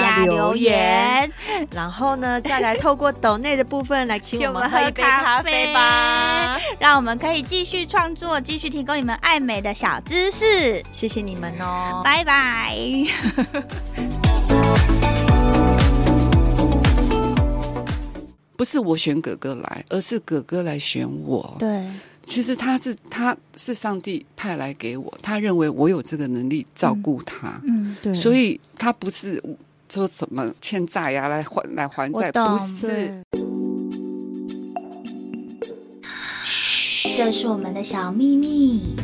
加留言，然后呢，再来透过抖内的部分来请我们喝一杯咖啡吧，让我们可以继续创作，继续提供你们爱美的小知识。谢谢你们哦，拜拜。不是我选哥哥来，而是哥哥来选我。对，其实他是他是上帝派来给我，他认为我有这个能力照顾他。嗯，对，所以他不是说什么欠债呀，来还来还债，不是。这是我们的小秘密。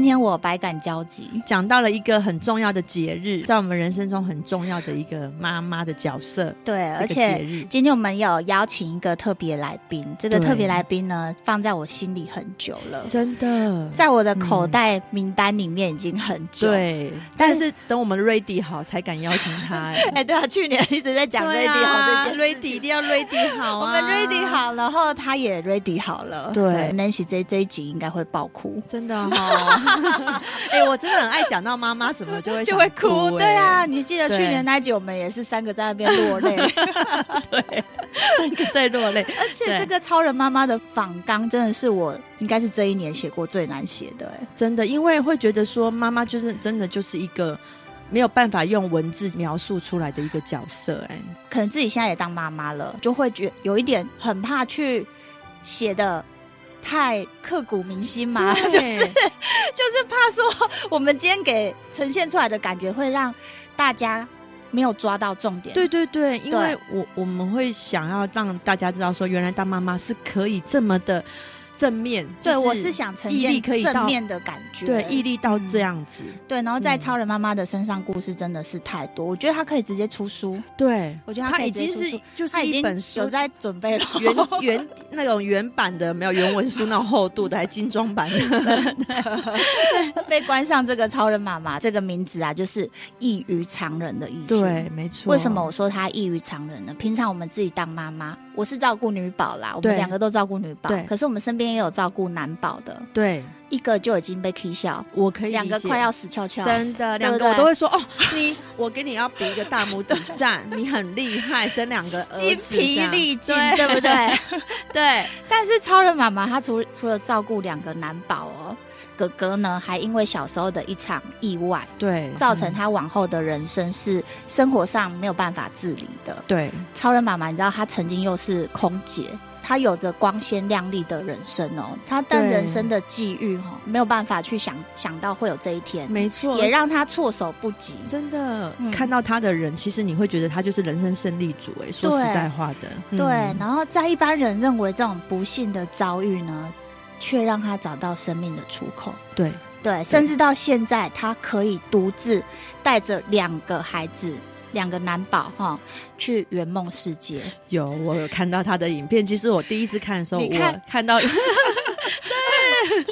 今天我百感交集，讲到了一个很重要的节日，在我们人生中很重要的一个妈妈的角色。对，而且今天我们有邀请一个特别来宾，这个特别来宾呢，放在我心里很久了，真的，在我的口袋名单里面已经很久。对，但是等我们 ready 好才敢邀请他。哎，对啊，去年一直在讲 ready 好这件，ready 一定要 ready 好啊，我们 ready 好，然后他也 ready 好了。对，Nancy 这这一集应该会爆哭，真的哈。哎、欸，我真的很爱讲到妈妈什么就会 就会哭，对啊，你记得去年那一集我们也是三个在那边落泪，对，三个在落泪。而且这个超人妈妈的访纲真的是我应该是这一年写过最难写的，哎，真的，因为会觉得说妈妈就是真的就是一个没有办法用文字描述出来的一个角色，哎，可能自己现在也当妈妈了，就会觉有一点很怕去写的。太刻骨铭心嘛，就是就是怕说我们今天给呈现出来的感觉会让大家没有抓到重点。对对对，因为我我们会想要让大家知道说，原来当妈妈是可以这么的。正面，对，我是想呈现正面的感觉，对，毅力到这样子，对，然后在超人妈妈的身上，故事真的是太多，我觉得她可以直接出书，对，我觉得她可以直接出书，就是一本书，有在准备了。原原那种原版的，没有原文书那种厚度的，还精装版的。被关上这个超人妈妈这个名字啊，就是异于常人的意思，对，没错。为什么我说她异于常人呢？平常我们自己当妈妈，我是照顾女宝啦，我们两个都照顾女宝，可是我们身边。也有照顾男宝的，对，一个就已经被 K 笑，我可以两个快要死翘翘，真的，两个我都会说哦，你我给你要比一个大拇指赞，你很厉害，生两个儿子，精疲力尽，对不对？对。但是超人妈妈她除除了照顾两个男宝哦，哥哥呢还因为小时候的一场意外，对，造成他往后的人生是生活上没有办法自理的。对，超人妈妈，你知道她曾经又是空姐。他有着光鲜亮丽的人生哦，他但人生的际遇哈，没有办法去想想到会有这一天，没错，也让他措手不及。真的，嗯、看到他的人，其实你会觉得他就是人生胜利组哎，说实在话的。对，嗯、对，然后在一般人认为这种不幸的遭遇呢，却让他找到生命的出口。对对，甚至到现在，他可以独自带着两个孩子。两个男宝哈，去圆梦世界。有，我有看到他的影片。其实我第一次看的时候，看我看到，对，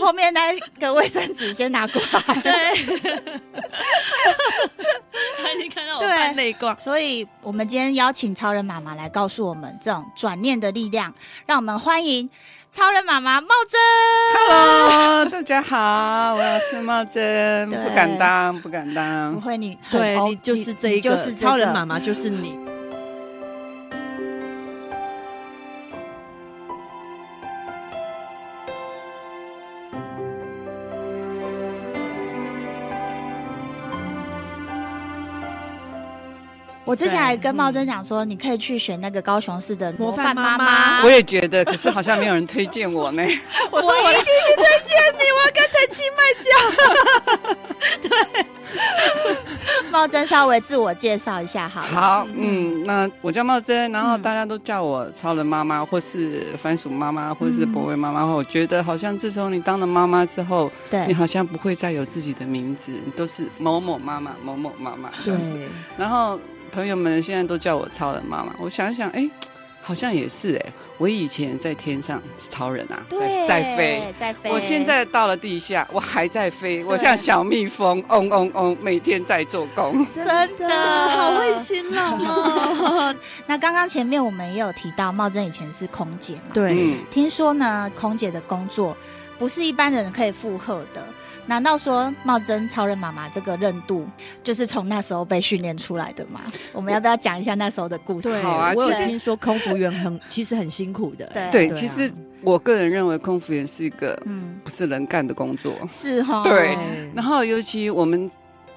后面那个卫生纸先拿过来。对，他已经看到我泛泪光。所以，我们今天邀请超人妈妈来告诉我们这种转念的力量，让我们欢迎。超人妈妈茂真，Hello，大家好，我是茂真，不敢当，不敢当，不会你，你对你就是这一个，就是超人妈妈，就是你。我之前还跟茂珍讲说，你可以去选那个高雄市的模范妈妈。我也觉得，可是好像没有人推荐我呢。我说我一定去推荐你，我要跟陈其迈讲。对。茂珍稍微自我介绍一下好了，好。好，嗯，那我叫茂珍，然后大家都叫我超人妈妈，或是番薯妈妈，或是博威妈妈。我觉得好像自从你当了妈妈之后，对，你好像不会再有自己的名字，你都是某某妈妈、某某妈妈。对。然后朋友们现在都叫我超人妈妈。我想一想，哎。好像也是哎、欸，我以前在天上是超人啊，对，在飞，在飞。我现在到了地下，我还在飞，我像小蜜蜂，嗡嗡嗡，每天在做工，真的好会形容哦。那刚刚前面我们也有提到，茂珍以前是空姐嘛，对，嗯、听说呢，空姐的工作不是一般人可以负荷的。难道说茂贞超人妈妈这个韧度就是从那时候被训练出来的吗？我们要不要讲一下那时候的故事？好啊，其实听说空服员很其实很辛苦的。对对，其实我个人认为空服员是一个嗯不是人干的工作，是哈。对，然后尤其我们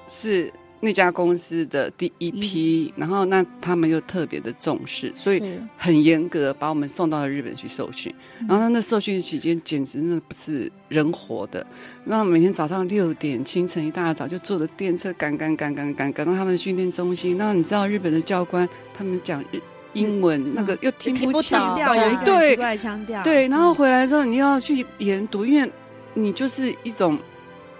是。那家公司的第一批，然后那他们又特别的重视，所以很严格，把我们送到了日本去受训。然后那受训期间简直那不是人活的，那每天早上六点清晨一大早就坐着电车赶赶赶赶赶赶到他们的训练中心。然后你知道日本的教官他们讲日英文，那个又听不清，有一个奇怪腔调。对，然后回来之后你要去研读，因为你就是一种。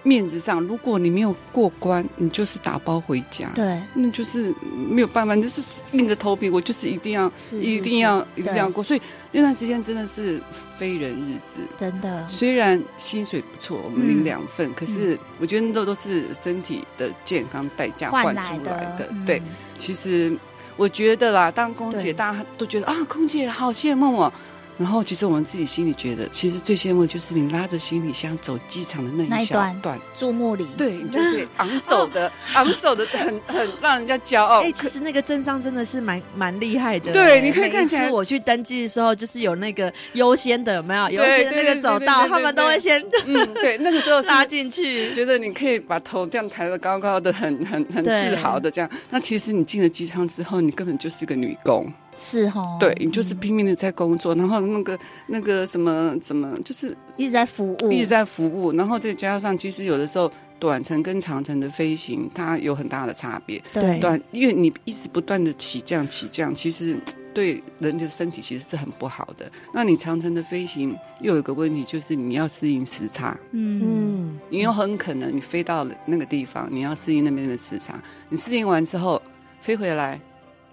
面子上，如果你没有过关，你就是打包回家。对，那就是没有办法，就是硬着头皮，我就是一定要，是是是一定要，一定要过。所以那段时间真的是非人日子，真的。虽然薪水不错，我们领两份，嗯、可是我觉得那都是身体的健康代价换出来的。对，嗯、其实我觉得啦，当空姐大家都觉得啊，空姐好羡慕哦。然后，其实我们自己心里觉得，其实最羡慕就是你拉着行李箱走机场的那一小段注目礼，对，你就对，昂首的，昂首的，很很让人家骄傲。哎，其实那个阵仗真的是蛮蛮厉害的。对，你可以看起来，我去登记的时候，就是有那个优先的，有没有？优先的那个走道，他们都会先，嗯，对，那个时候 拉进去，觉得你可以把头这样抬得高高的，很很很自豪的这样。那其实你进了机舱之后，你根本就是个女工。是哦，对，你就是拼命的在工作，然后那个那个什么什么，就是一直在服务，一直在服务，然后再加上，其实有的时候短程跟长程的飞行，它有很大的差别。对，短，因为你一直不断的起降起降，其实对人的身体其实是很不好的。那你长程的飞行又有一个问题，就是你要适应时差。嗯，你有很可能你飞到了那个地方，你要适应那边的时差，你适应完之后飞回来。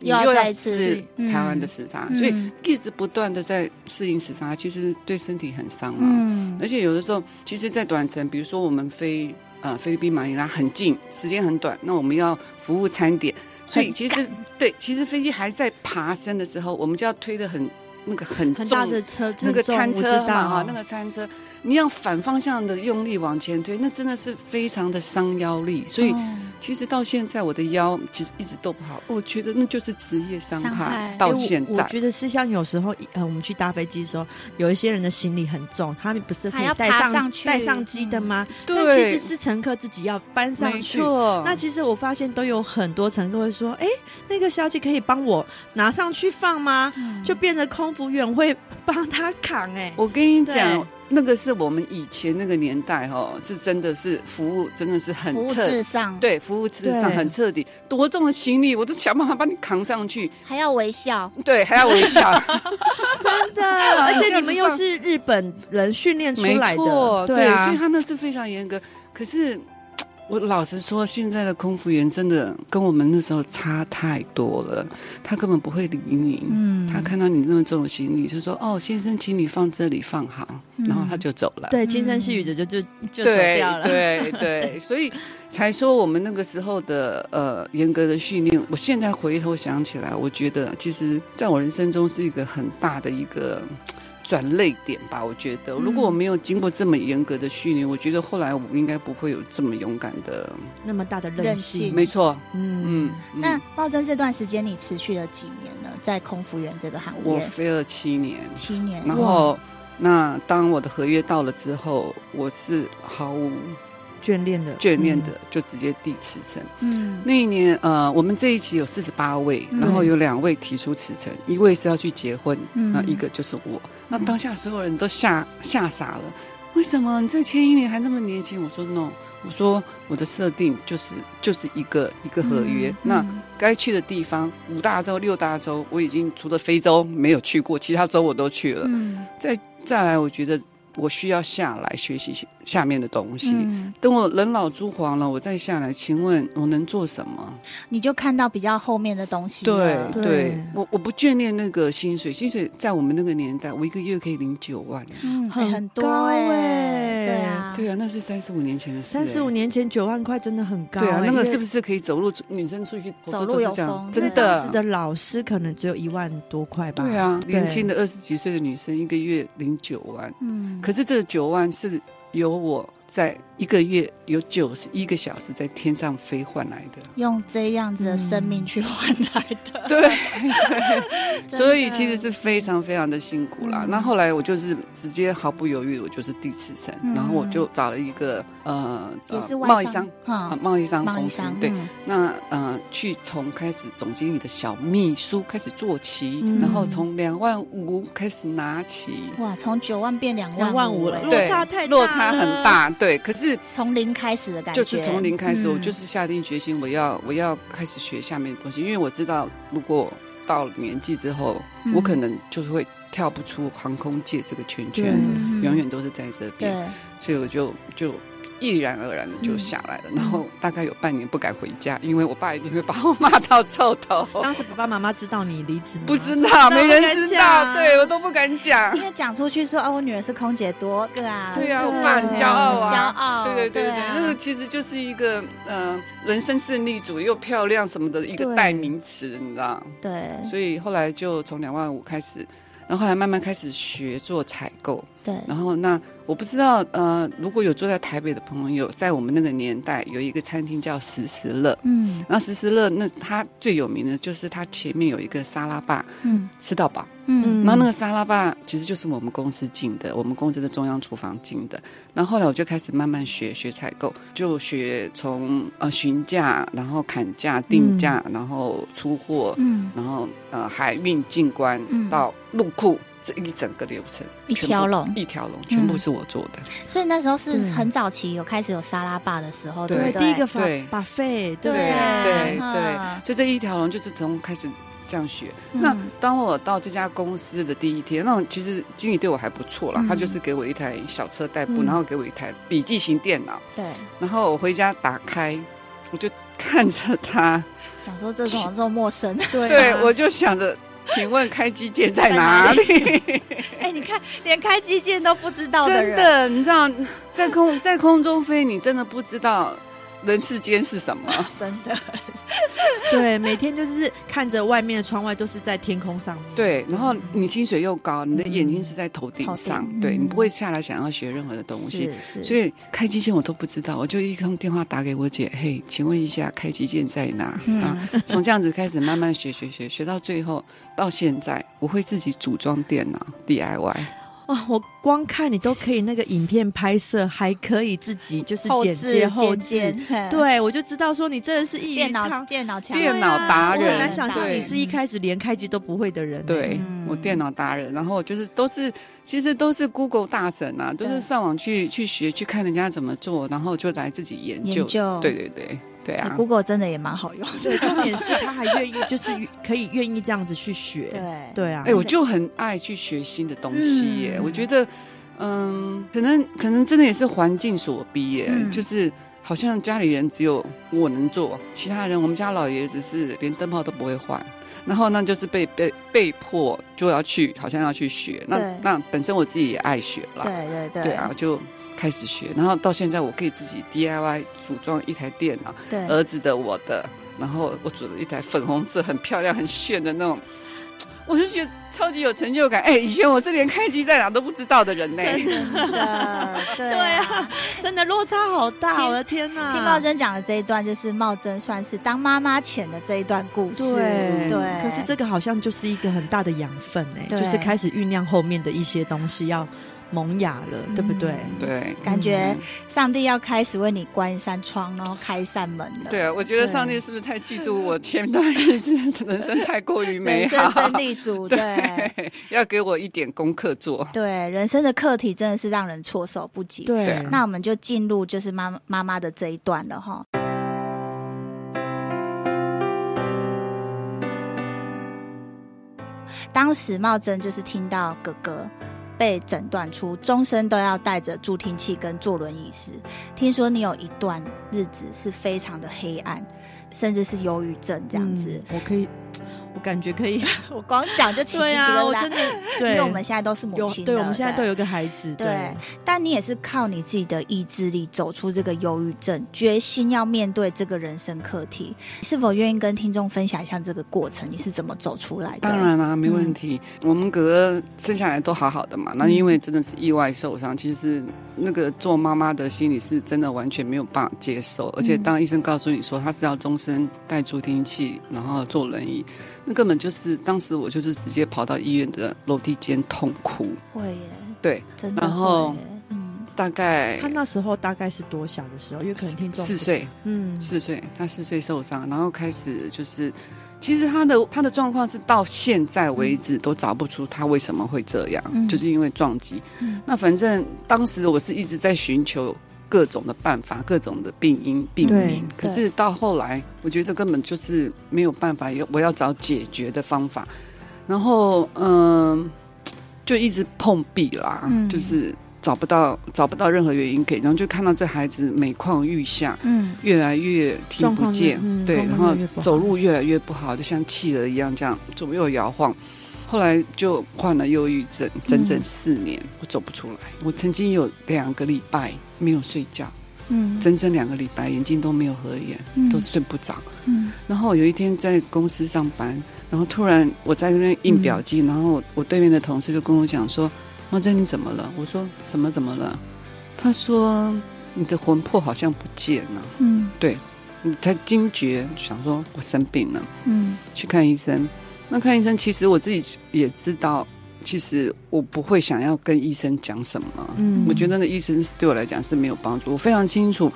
你又要次台湾的时差，嗯、所以一直不断的在适应时差，其实对身体很伤嘛。嗯、而且有的时候，其实，在短程，比如说我们飞呃菲律宾马尼拉很近，时间很短，那我们要服务餐点，所以其实对，其实飞机还在爬升的时候，我们就要推的很。那个很重很大的车，那个餐车嘛哈，那个餐车，你要反方向的用力往前推，那真的是非常的伤腰力。所以其实到现在我的腰其实一直都不好，我觉得那就是职业伤害。到现在，我觉得是像有时候呃，我们去搭飞机的时候，有一些人的行李很重，他们不是可以带上带上机的吗？对，其实是乘客自己要搬上去。那其实我发现都有很多乘客会说：“哎，那个小姐可以帮我拿上去放吗？”就变得空。服务员会帮他扛哎、欸，我跟你讲，那个是我们以前那个年代哦，是真的是服务，真的是很服务至上，对，服务至上很彻底，多重的行李我都想办法帮你扛上去，还要微笑，对，还要微笑，真的，而且你们又是日本人训练出来的，对，对啊，所以他那是非常严格，可是。我老实说，现在的空服员真的跟我们那时候差太多了。他根本不会理你，嗯，他看到你那么重的行李，就说：“哦，先生，请你放这里放好。”然后他就走了。对，轻声细语的就就就走掉了。对对对，所以 才说我们那个时候的呃严格的训练。我现在回头想起来，我觉得其实在我人生中是一个很大的一个。转泪点吧，我觉得，如果我没有经过这么严格的训练，我觉得后来我应该不会有这么勇敢的那么大的韧性。没错，嗯嗯。那茂珍这段时间你持续了几年呢？在空服员这个行业，我飞了七年，七年。然后，那当我的合约到了之后，我是毫无。眷恋的，眷恋的，就直接递辞呈。嗯，那一年，呃，我们这一期有四十八位，然后有两位提出辞呈，一位是要去结婚，那一个就是我。那当下所有人都吓吓傻了，为什么你在前一年还那么年轻？我说 no，我说我的设定就是就是一个一个合约，嗯、那该去的地方五大洲六大洲，我已经除了非洲没有去过，其他洲我都去了。嗯、再再来，我觉得。我需要下来学习下面的东西。嗯、等我人老珠黄了，我再下来，请问我能做什么？你就看到比较后面的东西。对对，我我不眷恋那个薪水，薪水在我们那个年代，我一个月可以领九万，嗯，很多哎、欸，对啊，对啊，那是三十五年前的事、欸。三十五年前九万块真的很高、欸，对啊，那个是不是可以走路？女生出去走路有风，真的。当时的老师可能只有一万多块吧？对啊，年轻的二十几岁的女生一个月领九万，嗯。可是这九万是由我在一个月有九十一个小时在天上飞换来的，用这样子的生命去换来的。嗯、对，对所以其实是非常非常的辛苦啦。嗯、那后来我就是直接毫不犹豫，我就是递辞呈，嗯、然后我就找了一个呃贸易商啊贸易商公司，对，嗯、那呃去从开始总经理的小秘书开始做起，嗯、然后从两万五开始拿起，哇，从九万变两万五了，落差太大，落差很大，对，可是。从零开始的感觉，就是从零开始，我就是下定决心，我要我要开始学下面的东西，因为我知道，如果到了年纪之后，我可能就会跳不出航空界这个圈圈，永远都是在这边，所以我就就。毅然而然的就下来了，嗯、然后大概有半年不敢回家，因为我爸一定会把我骂到臭头。当时爸爸妈妈知道你离职吗？不知道，没人知道，对我都不敢讲。因为讲出去说，哦，我女儿是空姐多，多个啊，对啊，我爸很骄傲啊，骄傲，对对对对，对啊、那个其实就是一个嗯、呃，人生胜利组又漂亮什么的一个代名词，你知道？对，所以后来就从两万五开始，然后后来慢慢开始学做采购。对，然后那我不知道，呃，如果有住在台北的朋友，在我们那个年代有一个餐厅叫时时乐，嗯，然后时时乐那它最有名的就是它前面有一个沙拉吧，嗯，吃到饱，嗯，然后那个沙拉吧其实就是我们公司进的，我们公司的中央厨房进的。然后后来我就开始慢慢学学采购，就学从呃询价，然后砍价定价，然后出货，嗯，然后呃海运进关到入库。这一整个流程，一条龙，一条龙，全部是我做的。所以那时候是很早期有开始有沙拉吧的时候，对，第一个法 buffet，对对？对，所以这一条龙就是从开始这样学。那当我到这家公司的第一天，那其实经理对我还不错啦，他就是给我一台小车代步，然后给我一台笔记型电脑，对，然后我回家打开，我就看着他，想说这种这么陌生，对，我就想着。请问开机键在哪里？哎、欸，你看，连开机键都不知道的人，真的，你知道，在空在空中飞，你真的不知道。人世间是什么？真的，对，每天就是看着外面的窗外，都是在天空上面。对，然后你薪水又高，你的眼睛是在头顶上，嗯、对你不会下来想要学任何的东西。所以开机键我都不知道，我就一通电话打给我姐，嘿，请问一下开机键在哪？嗯、啊，从这样子开始慢慢学学学，学到最后到现在，我会自己组装电脑 DIY。哇！我光看你都可以那个影片拍摄，还可以自己就是剪接后制，对，我就知道说你真的是异于常电脑强电脑达人。我很难想象你是一开始连开机都不会的人。对，我电脑达人，然后就是都是其实都是 Google 大神啊，都是上网去去学去看人家怎么做，然后就来自己研究。对对对。对啊，Google 真的也蛮好用。对，重点是他还愿意，就是 可以愿意这样子去学。对，对啊。哎，我就很爱去学新的东西耶。我觉得，嗯，可能可能真的也是环境所逼耶。就是好像家里人只有我能做，其他人，我们家老爷子是连灯泡都不会换，然后那就是被被被迫就要去，好像要去学。那那本身我自己也爱学啦。对对对。对啊，就。开始学，然后到现在我可以自己 DIY 组装一台电脑，对，儿子的、我的，然后我组了一台粉红色很漂亮、很炫的那种，我就觉得超级有成就感。哎，以前我是连开机在哪都不知道的人呢。真的，对啊，真的落差好大，我的天哪！听茂真讲的这一段，就是茂真算是当妈妈前的这一段故事。对，对。可是这个好像就是一个很大的养分哎，就是开始酝酿后面的一些东西要。萌芽了，对不对？对，感觉上帝要开始为你关一扇窗，然后开一扇门了。对啊，我觉得上帝是不是太嫉妒我前段日子人生太过于美好，人生胜利组，对，要给我一点功课做。对，人生的课题真的是让人措手不及。对，那我们就进入就是妈妈妈的这一段了哈。当时茂珍就是听到哥哥被诊断出终身都要带着助听器跟坐轮椅时，听说你有一段日子是非常的黑暗，甚至是忧郁症这样子。我可以。我感觉可以，我光讲就起鸡皮疙瘩。对啊，我真的，对，因为我们现在都是母亲，对，我们现在都有一个孩子，对。对，但你也是靠你自己的意志力走出这个忧郁症，决心要面对这个人生课题。是否愿意跟听众分享一下这个过程？你是怎么走出来的？当然啦、啊，没问题。嗯、我们哥哥生下来都好好的嘛，那因为真的是意外受伤，其实那个做妈妈的心里是真的完全没有办法接受，而且当医生告诉你说他是要终身带助听器，然后坐轮椅。那根本就是当时我就是直接跑到医院的楼梯间痛哭。会耶，对，真的。然后，嗯，大概他那时候大概是多小的时候？因为可能听众四岁，嗯，四岁，他四岁受伤，然后开始就是，其实他的他的状况是到现在为止都找不出他为什么会这样，嗯、就是因为撞击。嗯、那反正当时我是一直在寻求。各种的办法，各种的病因病名，可是到后来，我觉得根本就是没有办法，我要找解决的方法。然后，嗯、呃，就一直碰壁啦，嗯、就是找不到找不到任何原因给，然后就看到这孩子每况愈下，嗯，越来越听不见，嗯、对，然后走路越来越不好，就像企鹅一样这样左右摇晃。后来就患了忧郁症，整整四年，嗯、我走不出来。我曾经有两个礼拜没有睡觉，嗯，整整两个礼拜，眼睛都没有合眼，嗯、都睡不着。嗯，然后有一天在公司上班，然后突然我在那边印表机，嗯、然后我对面的同事就跟我讲说：“茂珍，你怎么了？”我说：“什么怎么了？”他说：“你的魂魄好像不见了。”嗯，对，你才惊觉，想说我生病了。嗯，去看医生。那看医生，其实我自己也知道，其实我不会想要跟医生讲什么。嗯，我觉得那医生是对我来讲是没有帮助。我非常清楚，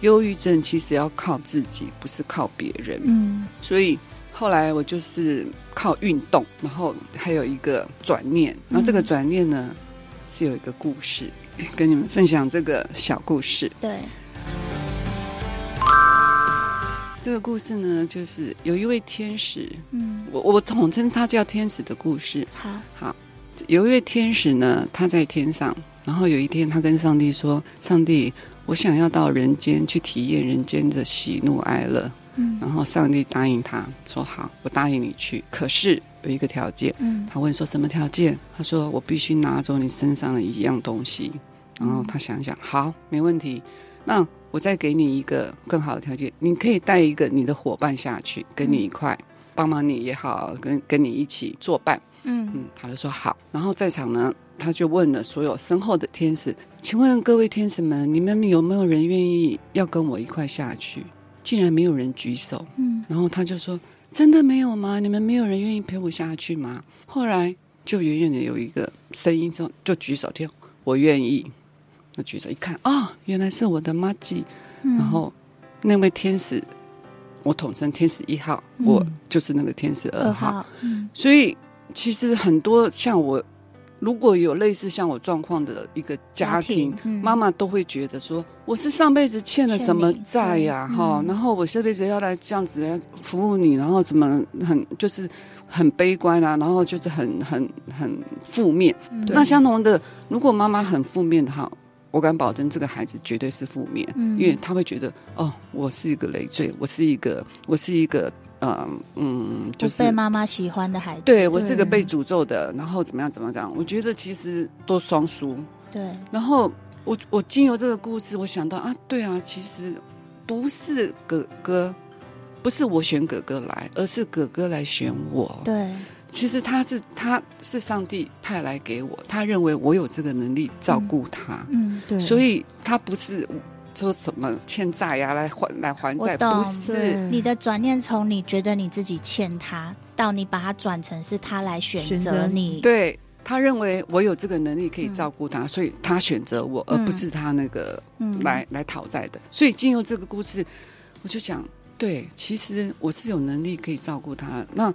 忧郁症其实要靠自己，不是靠别人。嗯，所以后来我就是靠运动，然后还有一个转念。然后这个转念呢，是有一个故事，跟你们分享这个小故事。对。这个故事呢，就是有一位天使，嗯，我我统称他叫天使的故事。好，好，有一位天使呢，他在天上，然后有一天他跟上帝说：“上帝，我想要到人间去体验人间的喜怒哀乐。”嗯，然后上帝答应他说：“好，我答应你去。可是有一个条件。”嗯，他问说：“什么条件？”他说：“我必须拿走你身上的一样东西。”然后他想想，好，没问题。那我再给你一个更好的条件，你可以带一个你的伙伴下去，跟你一块帮忙你也好，跟跟你一起作伴。嗯嗯，他就说好。然后在场呢，他就问了所有身后的天使，请问各位天使们，你们有没有人愿意要跟我一块下去？竟然没有人举手。嗯，然后他就说：真的没有吗？你们没有人愿意陪我下去吗？后来就远远的有一个声音就就举手，听我愿意。那举手一看啊、哦，原来是我的妈吉。嗯、然后那位天使，我统称天使一号，嗯、我就是那个天使二号。二号嗯、所以其实很多像我，如果有类似像我状况的一个家庭，家庭嗯、妈妈都会觉得说，我是上辈子欠了什么债呀？哈，然后我这辈子要来这样子来服务你，然后怎么很就是很悲观啊，然后就是很很很负面。嗯、那相同的，如果妈妈很负面的话。我敢保证，这个孩子绝对是负面，嗯、因为他会觉得，哦，我是一个累赘，我是一个，我是一个，呃、嗯，就是被妈妈喜欢的孩子，对，我是个被诅咒的，然后怎么样怎么样？我觉得其实都双输。对，然后我我经由这个故事，我想到啊，对啊，其实不是哥哥，不是我选哥哥来，而是哥哥来选我。对。其实他是他是上帝派来给我，他认为我有这个能力照顾他，嗯，嗯，对，所以他不是说什么欠债呀、啊、来还来还债，不是你的转念从你觉得你自己欠他，到你把他转成是他来选择你，对。他认为我有这个能力可以照顾他，嗯、所以他选择我，而不是他那个来、嗯、来讨债的。所以进入这个故事，我就想，对，其实我是有能力可以照顾他。那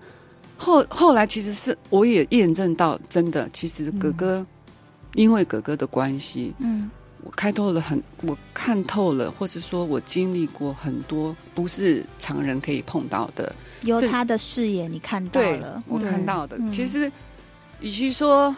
后后来其实是我也验证到，真的，其实哥哥、嗯、因为哥哥的关系，嗯。我开透了很，我看透了，或是说我经历过很多不是常人可以碰到的。由他的视野，你看到了，我看到的。嗯、其实，与其说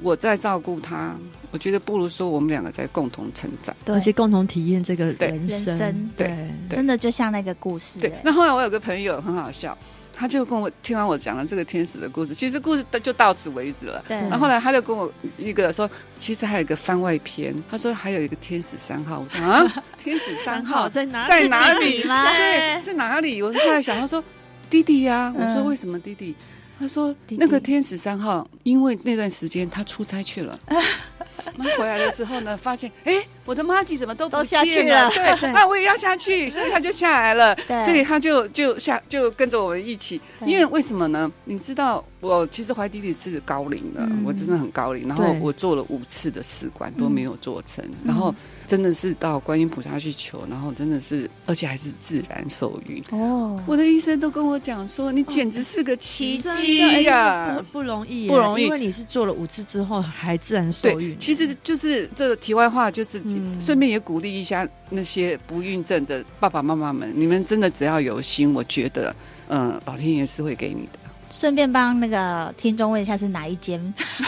我在照顾他，我觉得不如说我们两个在共同成长，而且共同体验这个人生。对，对真的就像那个故事。对，那后来我有个朋友很好笑。他就跟我听完我讲了这个天使的故事，其实故事就到此为止了。对。然后后来他就跟我一个说，其实还有一个番外篇。他说还有一个天使三号。我说啊，天使三号在哪？在哪里吗？对，是哪里？我就后来想，他说弟弟呀。我说为什么弟弟？他说那个天使三号，因为那段时间他出差去了。那回来了之后呢，发现哎，我的妈吉怎么都不下去了。对，那 我也要下去，所以他就下来了。对，所以他就就下就跟着我们一起。因为为什么呢？你知道，我其实怀弟弟是高龄的，我真的很高龄。然后我做了五次的试管都没有做成，然后。真的是到观音菩萨去求，然后真的是，而且还是自然受孕哦！我的医生都跟我讲说，你简直是个奇迹呀，不容易，不容易，因为你是做了五次之后还自然受孕。其实就是这个题外话，就是顺便也鼓励一下那些不孕症的爸爸妈妈们，你们真的只要有心，我觉得，嗯，老天爷是会给你的。顺便帮那个听众问一下是哪一间？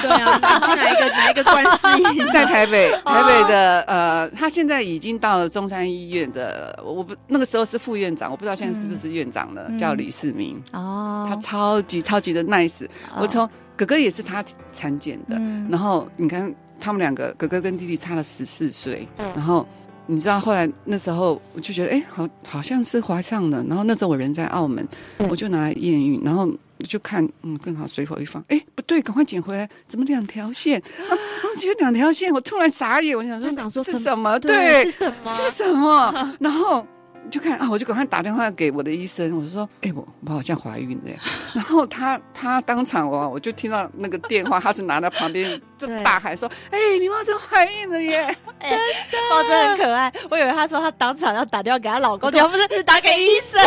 对啊，去哪一个哪一个关系？在台北，台北的呃，他现在已经到了中山医院的，我不那个时候是副院长，我不知道现在是不是院长了，嗯、叫李世民。哦，他超级超级的 nice。我从哥哥也是他产检的，嗯、然后你看他们两个哥哥跟弟弟差了十四岁，然后。你知道后来那时候我就觉得哎，好好像是怀上了，然后那时候我人在澳门，我就拿来验孕，然后就看嗯，更好随口一放，哎，不对，赶快捡回来，怎么两条线？啊，我觉得两条线，我突然傻眼，我想说是什么？对，是什么？是什么？然后。就看啊，我就赶快打电话给我的医生，我说：“哎、欸，我我好像怀孕了。”然后他他当场我我就听到那个电话，他是拿在旁边就大喊说：“哎、欸，你妈真怀孕了耶！” 哎、欸，猫真很可爱。我以为他说他当场要打电话给她老公，结果不是是打给医生。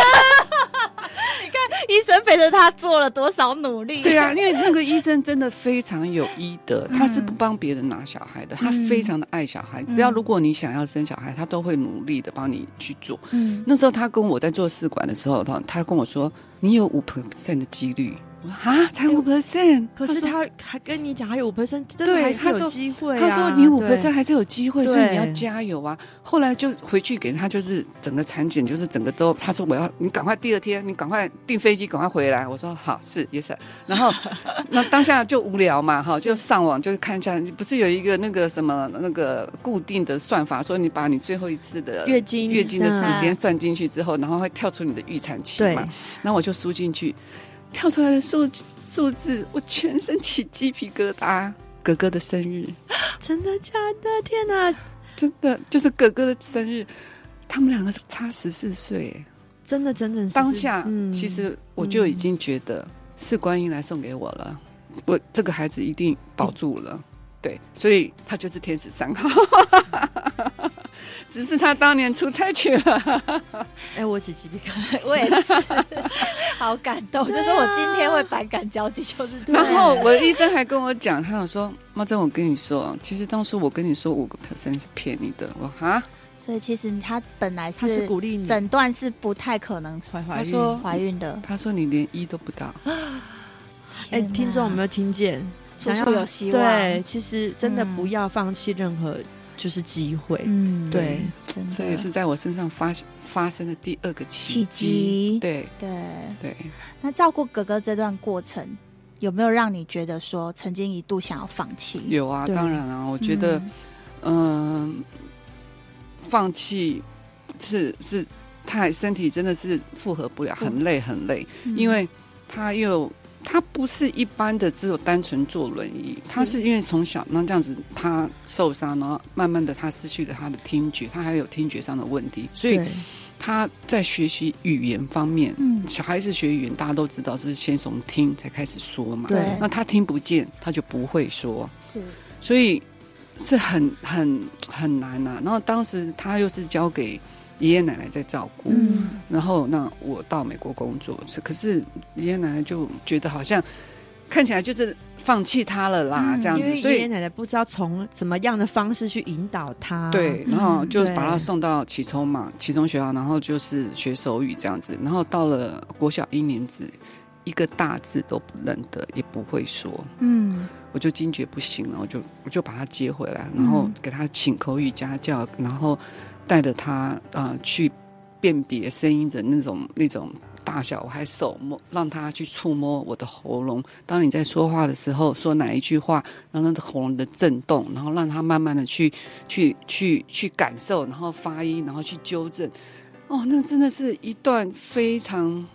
你 看医生陪着他做了多少努力？对啊，因为那个医生真的非常有医德，他是不帮别人拿小孩的，他非常的爱小孩。只要如果你想要生小孩，他都会努力的帮你去做。嗯，那时候他跟我在做试管的时候，他他跟我说，你有五 percent 的几率。啊，才五 percent，可是他还跟你讲还有五 percent，真的还是有机会。他说你五 percent 还是有机会，所以你要加油啊。后来就回去给他，就是整个产检，就是整个都。他说我要你赶快第二天，你赶快订飞机，赶快回来。我说好，是也是。然后 那当下就无聊嘛，哈，就上网就看一下，不是有一个那个什么那个固定的算法，说你把你最后一次的月经月经的时间算进去之后，然后会跳出你的预产期嘛。然后我就输进去。跳出来的数数字，我全身起鸡皮疙瘩。哥哥的生日，真的假的？天哪！真的就是哥哥的生日，他们两个是差十四岁，真的，真的是当下，嗯、其实我就已经觉得是观音来送给我了，嗯、我这个孩子一定保住了，嗯、对，所以他就是天使三号。只是他当年出差去了，哎，我起鸡皮疙瘩，我也是，好感动。就是我今天会百感交集，就是。然后我的医生还跟我讲，他想说：“妈珍，我跟你说，其实当初我跟你说五个 percent 是骗你的。”我哈，所以其实他本来是鼓励你，诊断是不太可能怀怀孕怀孕的。他说你连一都不到。哎，听众有没有听见？处处有希望。对，其实真的不要放弃任何。就是机会，嗯，对，这也是在我身上发发生的第二个契机，对，对，对。那照顾哥哥这段过程，有没有让你觉得说曾经一度想要放弃？有啊，当然啊，我觉得，嗯，放弃是是，太身体真的是负荷不了，很累很累，因为他又。他不是一般的，只有单纯坐轮椅。他是因为从小那这样子，他受伤，然后慢慢的他失去了他的听觉，他还有听觉上的问题，所以他在学习语言方面，嗯，小孩子学语言大家都知道，就是先从听才开始说嘛。对，那他听不见，他就不会说。是，所以是很很很难啊。然后当时他又是交给爷爷奶奶在照顾，嗯，然后那我到美国工作，可是爷爷奶奶就觉得好像看起来就是。放弃他了啦，嗯、这样子，所以爷爷奶奶不知道从什么样的方式去引导他。对，然后就把他送到启聪嘛，启聪学校，然后就是学手语这样子。然后到了国小一年级，一个大字都不认得，也不会说。嗯，我就惊觉不行了，我就我就把他接回来，然后给他请口语家教，然后带着他啊、呃、去辨别声音的那种那种。大小，我还手摸，让他去触摸我的喉咙。当你在说话的时候，说哪一句话，然后那个喉咙的震动，然后让他慢慢的去 去去去感受，然后发音，然后去纠正。哦，那真的是一段非常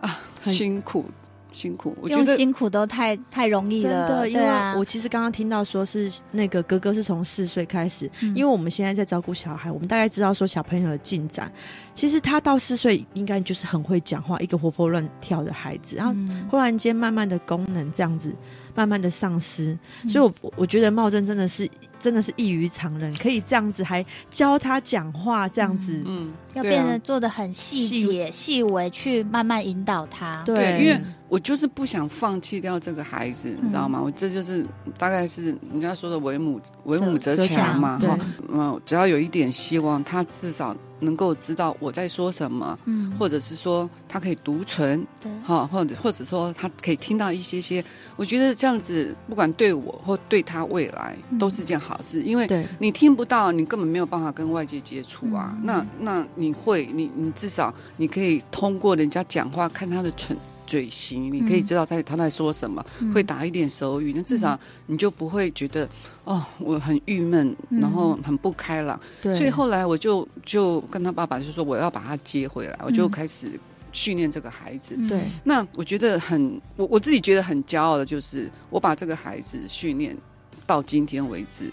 啊辛苦。辛苦，我觉得用辛苦都太太容易了。真的，因为我其实刚刚听到说是那个哥哥是从四岁开始，嗯，因为我们现在在照顾小孩，我们大概知道说小朋友的进展。其实他到四岁应该就是很会讲话，一个活泼乱跳的孩子，然后忽然间慢慢的功能这样子。慢慢的丧失，所以我，我我觉得茂真真的是真的是异于常人，可以这样子还教他讲话，这样子，嗯，要变得做的很细节、细微，去慢慢引导他。对，因为我就是不想放弃掉这个孩子，你知道吗？我这就是大概是人家说的为母为母则强嘛，哈，嗯，只要有一点希望，他至少。能够知道我在说什么，嗯，或者是说他可以独存，对，哈，或者或者说他可以听到一些些，我觉得这样子不管对我或对他未来都是件好事，因为你听不到，你根本没有办法跟外界接触啊。那那你会，你你至少你可以通过人家讲话看他的唇。嘴型，你可以知道他他在说什么，嗯、会打一点手语，那至少你就不会觉得哦，我很郁闷，然后很不开朗。嗯、所以后来我就就跟他爸爸就说，我要把他接回来，嗯、我就开始训练这个孩子。对，那我觉得很我我自己觉得很骄傲的就是，我把这个孩子训练到今天为止，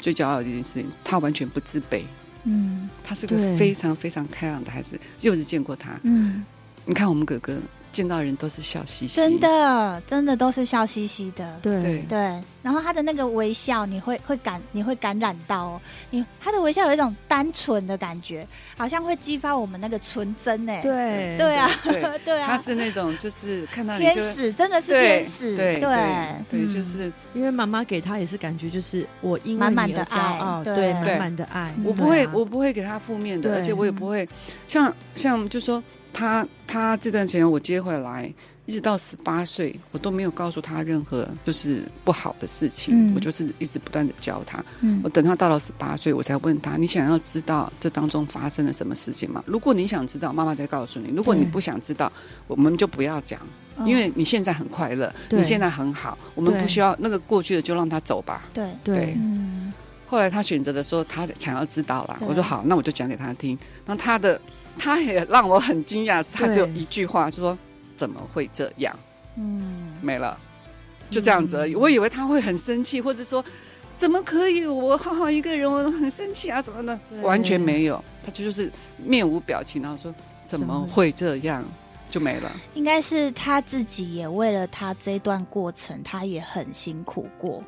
最骄傲的一件事情，他完全不自卑。嗯，他是个非常非常开朗的孩子，就是见过他。嗯，你看我们哥哥。见到人都是笑嘻嘻，真的，真的都是笑嘻嘻的。对对，然后他的那个微笑，你会会感，你会感染到哦。你他的微笑有一种单纯的感觉，好像会激发我们那个纯真哎。对对啊，对啊，他是那种就是看到天使，真的是天使。对对对，就是因为妈妈给他也是感觉就是我因为你的骄傲，对满满的爱。我不会，我不会给他负面的，而且我也不会像像就说。他他这段时间我接回来，一直到十八岁，我都没有告诉他任何就是不好的事情，嗯、我就是一直不断的教他。嗯、我等他到了十八岁，我才问他：你想要知道这当中发生了什么事情吗？如果你想知道，妈妈再告诉你；如果你不想知道，我们就不要讲，因为你现在很快乐，对你现在很好，我们不需要那个过去的，就让他走吧。对对。对嗯、后来他选择的说，他想要知道了，我说好，那我就讲给他听。那他的。他也让我很惊讶，他只有一句话，就说：“怎么会这样？”嗯，没了，就这样子而已。我以为他会很生气，或者说：“怎么可以？我好好一个人，我很生气啊什么的。”完全没有，他就是面无表情，然后说：“怎么会这样？”就没了。应该是他自己也为了他这段过程，他也很辛苦过。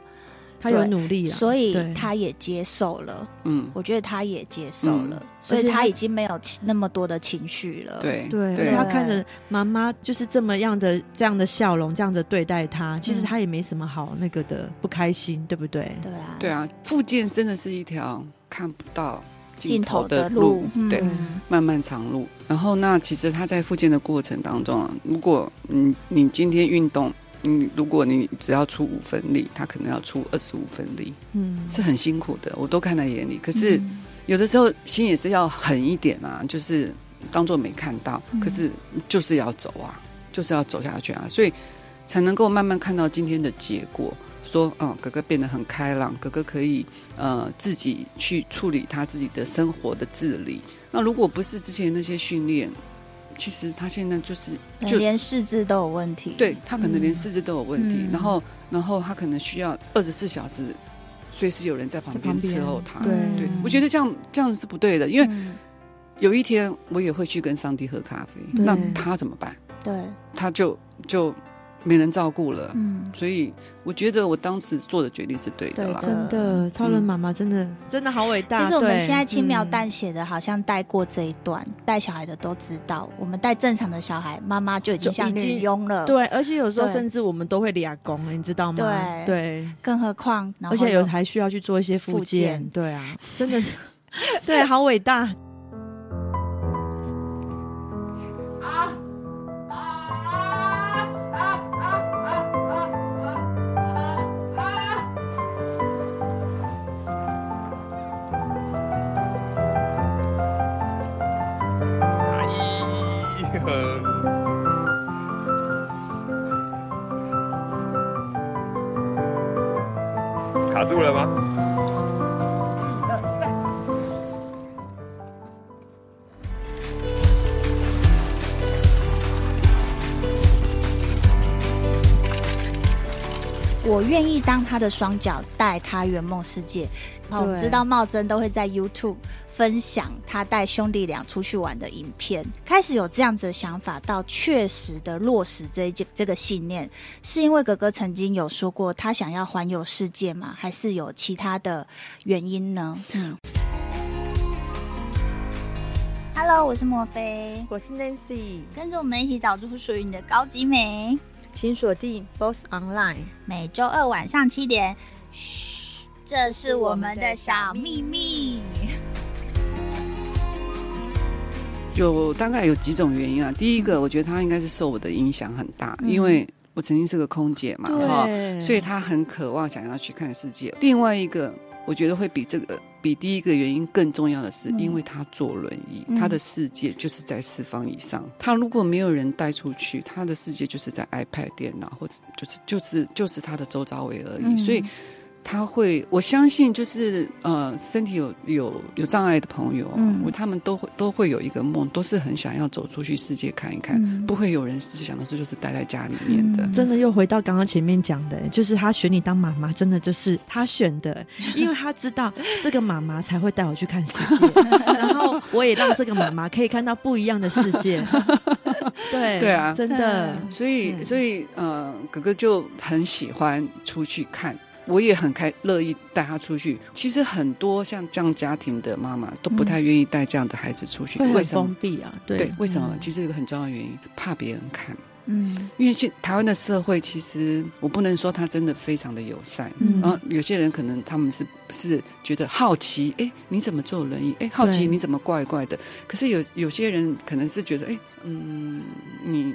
他有努力啊，所以他也接受了。嗯，我觉得他也接受了，所以他已经没有那么多的情绪了。对对，而且他看着妈妈就是这么样的这样的笑容，这样的对待他，其实他也没什么好那个的不开心，对不对？对啊，对啊，复健真的是一条看不到尽头的路，对，漫漫长路。然后那其实他在复健的过程当中，如果你你今天运动。嗯，如果你只要出五分力，他可能要出二十五分力，嗯，是很辛苦的，我都看在眼里。可是有的时候心也是要狠一点啊，就是当做没看到，可是就是要走啊，就是要走下去啊，所以才能够慢慢看到今天的结果。说，嗯，哥哥变得很开朗，哥哥可以呃自己去处理他自己的生活的自理。那如果不是之前那些训练，其实他现在就是就连四肢都有问题，对，他可能连四肢都有问题，嗯、然后然后他可能需要二十四小时随时有人在旁边伺候他。对，对，我觉得这样这样子是不对的，因为有一天我也会去跟上帝喝咖啡，那他怎么办？对，他就就。没人照顾了，嗯，所以我觉得我当时做的决定是对的啦。真的，超人妈妈真的、嗯、真的好伟大。其实我们现在轻描淡写的，好像带过这一段，带、嗯、小孩的都知道，我们带正常的小孩，妈妈就已经像女佣了。对，而且有时候甚至我们都会俩工，你知道吗？对对，更何况，而且有还需要去做一些复健。对啊，真的是，对，好伟大。愿意当他的双脚，带他圆梦世界。我们知道茂真都会在 YouTube 分享他带兄弟俩出去玩的影片。开始有这样子的想法，到确实的落实这一这这个信念，是因为哥哥曾经有说过他想要环游世界吗？还是有其他的原因呢？嗯。Hello，我是莫菲，我是 Nancy，跟着我们一起找出属于你的高级美。请锁定 Boss Online，每周二晚上七点。嘘。这是我们的小秘密。有大概有几种原因啊。第一个，我觉得他应该是受我的影响很大，嗯、因为我曾经是个空姐嘛，哈，所以他很渴望想要去看世界。另外一个，我觉得会比这个比第一个原因更重要的是，因为他坐轮椅，嗯、他的世界就是在四方以上。他如果没有人带出去，他的世界就是在 iPad 电脑或者就是就是就是他的周遭围而已，嗯、所以。他会，我相信就是呃，身体有有有障碍的朋友，嗯，我他们都会都会有一个梦，都是很想要走出去世界看一看，嗯、不会有人只想到说就是待在家里面的。嗯、真的又回到刚刚前面讲的，就是他选你当妈妈，真的就是他选的，因为他知道这个妈妈才会带我去看世界，然后我也让这个妈妈可以看到不一样的世界。对对啊，真的，所以所以呃，哥哥就很喜欢出去看。我也很开乐意带他出去。其实很多像这样家庭的妈妈都不太愿意带这样的孩子出去，会很封闭啊。对，对，为什么？其实有个很重要的原因，怕别人看。嗯，因为现台湾的社会，其实我不能说他真的非常的友善。嗯，然后有些人可能他们是是觉得好奇，哎，你怎么坐轮椅？哎，好奇你怎么怪怪的？可是有有些人可能是觉得，哎，嗯，你。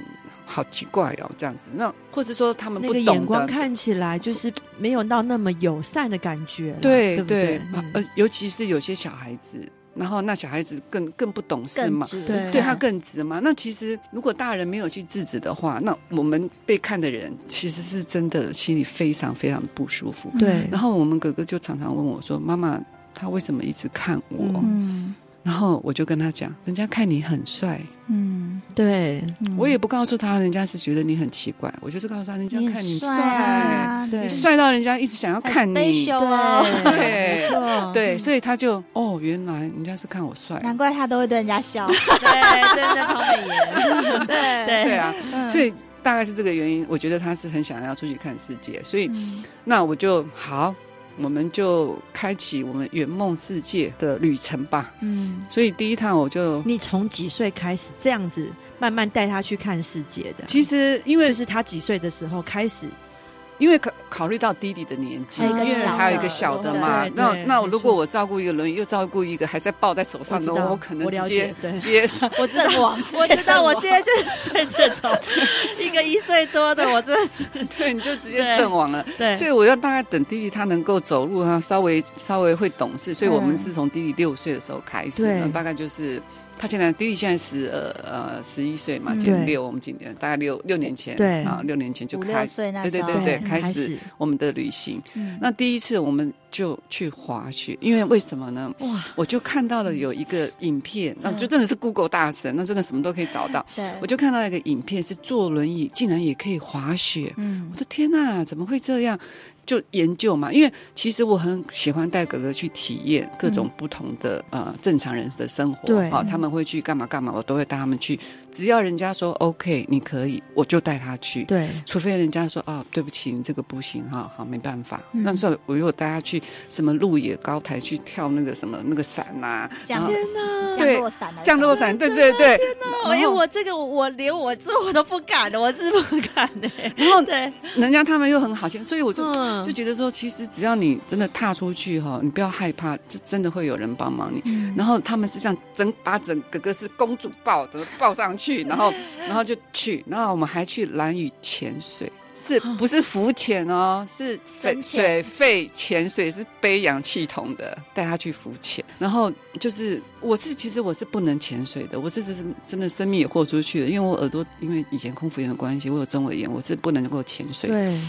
好奇怪哦，这样子，那或是说他们不懂的，那个眼光看起来就是没有到那么友善的感觉，对对不对？呃，尤其是有些小孩子，然后那小孩子更更不懂事嘛，对，对他更直嘛。那其实如果大人没有去制止的话，那我们被看的人其实是真的心里非常非常不舒服。对，然后我们哥哥就常常问我说：“妈妈，他为什么一直看我？”嗯，然后我就跟他讲：“人家看你很帅。”嗯，对，我也不告诉他，人家是觉得你很奇怪。我就是告诉他，人家看你帅，你帅到人家一直想要看你，对，对，所以他就哦，原来人家是看我帅，难怪他都会对人家笑，对，真的好美颜，对。对啊，所以大概是这个原因。我觉得他是很想要出去看世界，所以那我就好。我们就开启我们圆梦世界的旅程吧。嗯，所以第一趟我就，你从几岁开始这样子慢慢带他去看世界的？其实因为就是他几岁的时候开始。因为考考虑到弟弟的年纪，因为还有一个小的嘛，那那如果我照顾一个轮椅，又照顾一个还在抱在手上的，我可能直接 直接我知道，我知道，我现在就是在这种一个一岁多的，我真的是。对，你就直接阵亡了。对，所以我要大概等弟弟他能够走路，他稍微稍微会懂事，所以我们是从弟弟六岁的时候开始，对，大概就是。他现在弟弟现在十呃呃十一岁嘛，今年六，我们今年大概六六年前，对。啊，六年前就开始，对对对对，开始我们的旅行。那第一次我们就去滑雪，因为为什么呢？哇，我就看到了有一个影片，那就真的是 Google 大神，那真的什么都可以找到。对，我就看到一个影片是坐轮椅竟然也可以滑雪，嗯，我的天哪，怎么会这样？就研究嘛，因为其实我很喜欢带哥哥去体验各种不同的、嗯、呃正常人的生活。对，啊，他们会去干嘛干嘛，我都会带他们去。只要人家说 OK，你可以，我就带他去。对，除非人家说啊，对不起，你这个不行哈，好没办法。嗯、那时候我又带他去什么路野高台去跳那个什么那个伞呐、啊，天降落伞，降落伞，对对对。天哪，哎，我这个我连我这我都不敢的，我是不敢的。然后对，人家他们又很好心，所以我就、嗯、就觉得说，其实只要你真的踏出去哈，你不要害怕，就真的会有人帮忙你。嗯、然后他们是像整把整个个是公主抱的抱上去，然后。然后就去，然后我们还去蓝屿潜水，是不是浮潜哦？是水水肺潜水，是背氧气筒的，带他去浮潜。然后就是，我是其实我是不能潜水的，我是只是真的生命也豁出去了，因为我耳朵因为以前空服员的关系，我有中耳炎，我是不能够潜水。对。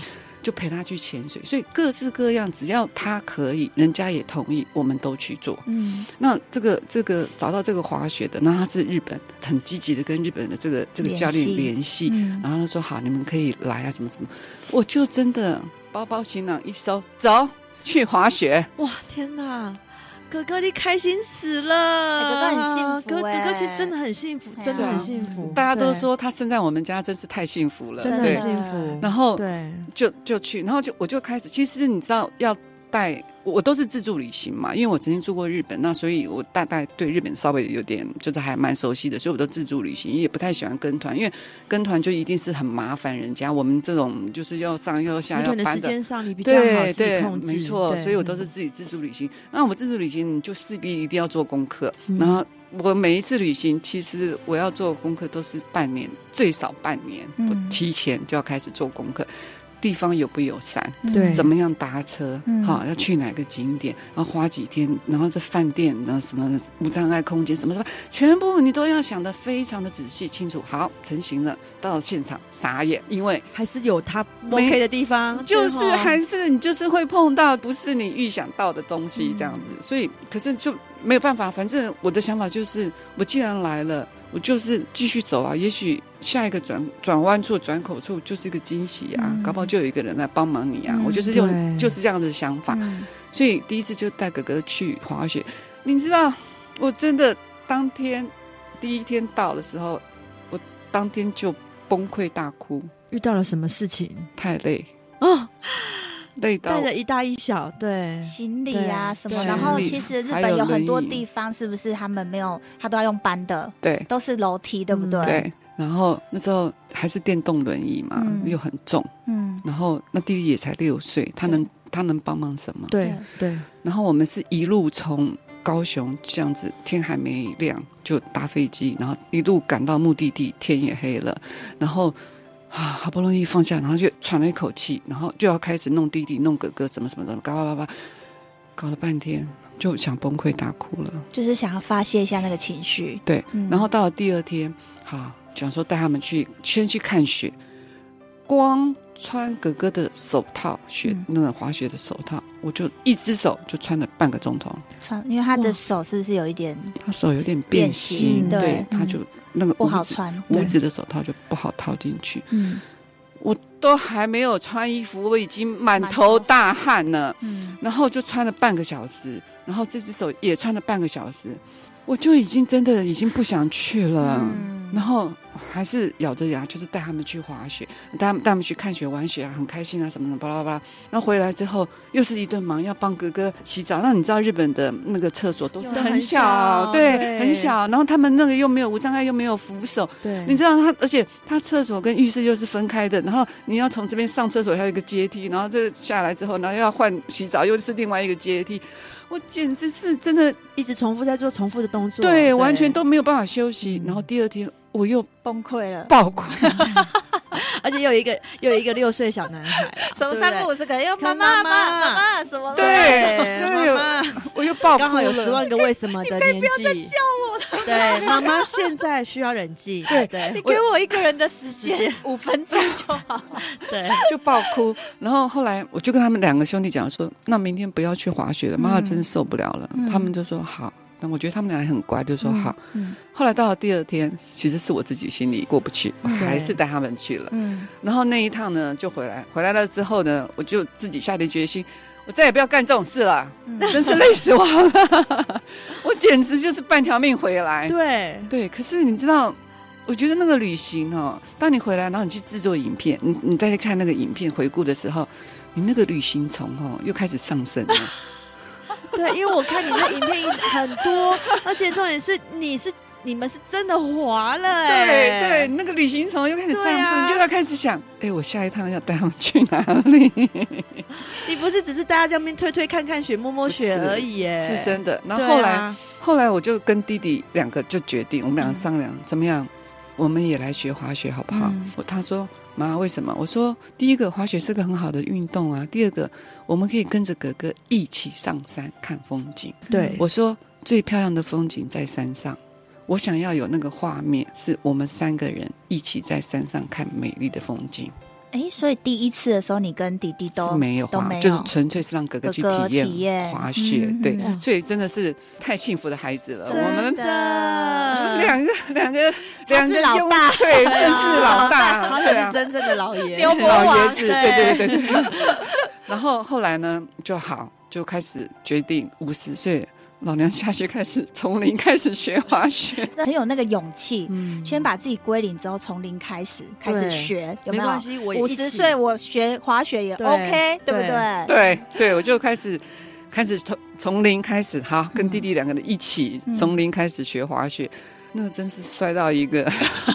就陪他去潜水，所以各式各样，只要他可以，人家也同意，我们都去做。嗯，那这个这个找到这个滑雪的，那他是日本，很积极的跟日本的这个这个教练联系，嗯、然后他说好，你们可以来啊，怎么怎么，我就真的包包行囊一收，走去滑雪。哇，天哪！哥哥，你开心死了！哥哥很幸福，哥哥哥其实真的很幸福，真的很幸福。大家都说他生在我们家真是太幸福了，真的很幸福。然后对，就就去，然后就我就开始。其实你知道要带。我都是自助旅行嘛，因为我曾经住过日本，那所以我大概对日本稍微有点就是还蛮熟悉的，所以我都自助旅行，也不太喜欢跟团，因为跟团就一定是很麻烦人家。我们这种就是要上又要下要搬的，时间上你比较好对对，没错，所以我都是自己自助旅行。那我自助旅行你就势必一定要做功课，嗯、然后我每一次旅行其实我要做功课都是半年，最少半年，我提前就要开始做功课。地方有不有山？对，怎么样搭车？好，要去哪个景点？然后花几天？然后这饭店，然后什么无障碍空间，什么什么，全部你都要想的非常的仔细清楚。好，成型了，到了现场傻眼，因为还是有他 OK 的地方，就是还是你就是会碰到不是你预想到的东西这样子。所以，可是就没有办法。反正我的想法就是，我既然来了。我就是继续走啊，也许下一个转转弯处、转口处就是一个惊喜啊，嗯、搞不好就有一个人来帮忙你啊。嗯、我就是用对就是这样的想法，嗯、所以第一次就带哥哥去滑雪。你知道，我真的当天第一天到的时候，我当天就崩溃大哭。遇到了什么事情？太累哦。带着一大一小，对行李啊什么，然后其实日本有很多地方是不是他们没有，他都要用搬的，对，都是楼梯，对不对？对。然后那时候还是电动轮椅嘛，又很重，嗯。然后那弟弟也才六岁，他能他能帮忙什么？对对。然后我们是一路从高雄这样子，天还没亮就搭飞机，然后一路赶到目的地，天也黑了，然后。啊，好不容易放下，然后就喘了一口气，然后就要开始弄弟弟、弄哥哥，怎么怎么怎么，嘎巴巴巴，搞了半天就想崩溃大哭了，就是想要发泄一下那个情绪。对，嗯、然后到了第二天，好，想说带他们去先去看雪，光穿哥哥的手套，雪、嗯、那个滑雪的手套，我就一只手就穿了半个钟头。因为他的手是不是有一点？他手有点变形，对，对，他就。那个不好穿，五指的手套就不好套进去。嗯，我都还没有穿衣服，我已经满头大汗了。嗯，然后就穿了半个小时，然后这只手也穿了半个小时，我就已经真的已经不想去了。嗯，然后。还是咬着牙，就是带他们去滑雪，带他们带他们去看雪、玩雪啊，很开心啊，什么什么，巴拉巴拉。然后回来之后，又是一顿忙，要帮哥哥洗澡。那你知道日本的那个厕所都是很小，对很小。然后他们那个又没有无障碍，又没有扶手，对。你知道他，而且他厕所跟浴室又是分开的。然后你要从这边上厕所，还有一个阶梯。然后这下来之后，然后又要换洗澡，又是另外一个阶梯。我简直是真的一直重复在做重复的动作，对，对完全都没有办法休息。然后第二天。我又崩溃了，爆哭，而且有一个有一个六岁小男孩，什么三不五时可能又妈妈妈妈。妈什么，对对，我又爆哭了，刚好有十万个为什么的年纪，不要再叫我了，对，妈妈现在需要冷静，对对，你给我一个人的时间，五分钟就好，对，就爆哭。然后后来我就跟他们两个兄弟讲说，那明天不要去滑雪了，妈妈真受不了了。他们就说好。那我觉得他们俩还很乖，就说好。嗯，后来到了第二天，其实是我自己心里过不去，我还是带他们去了。嗯，然后那一趟呢，就回来，回来了之后呢，我就自己下定决心，我再也不要干这种事了，真是累死我了。我简直就是半条命回来。对对，可是你知道，我觉得那个旅行哦，当你回来，然后你去制作影片，你你再去看那个影片回顾的时候，你那个旅行虫哦，又开始上升了。对，因为我看你的影片很多，而且重点是你是你们是真的滑了哎，对对，那个旅行虫又开始上升，啊、你就要开始想，哎，我下一趟要带他们去哪里？你不是只是大家这边推推看看雪摸摸雪而已哎，是真的。然后后来、啊、后来我就跟弟弟两个就决定，我们两个商量、嗯、怎么样，我们也来学滑雪好不好？嗯、他说。妈，为什么？我说，第一个滑雪是个很好的运动啊。第二个，我们可以跟着哥哥一起上山看风景。对，我说，最漂亮的风景在山上。我想要有那个画面，是我们三个人一起在山上看美丽的风景。哎，所以第一次的时候，你跟弟弟都没有滑，就是纯粹是让哥哥去体验滑雪。对，所以真的是太幸福的孩子了。我们的两个两个两个老大，对，真是老大，他才是真正的老爷，老爷子。对对对对。然后后来呢，就好，就开始决定五十岁。老娘下去开始从零开始学滑雪，很有那个勇气。嗯，先把自己归零之后，从零开始开始学，有没有？没关系，我五十岁我学滑雪也 OK，对不对？对对，我就开始开始从从零开始，好，跟弟弟两个人一起从零开始学滑雪。那个真是摔到一个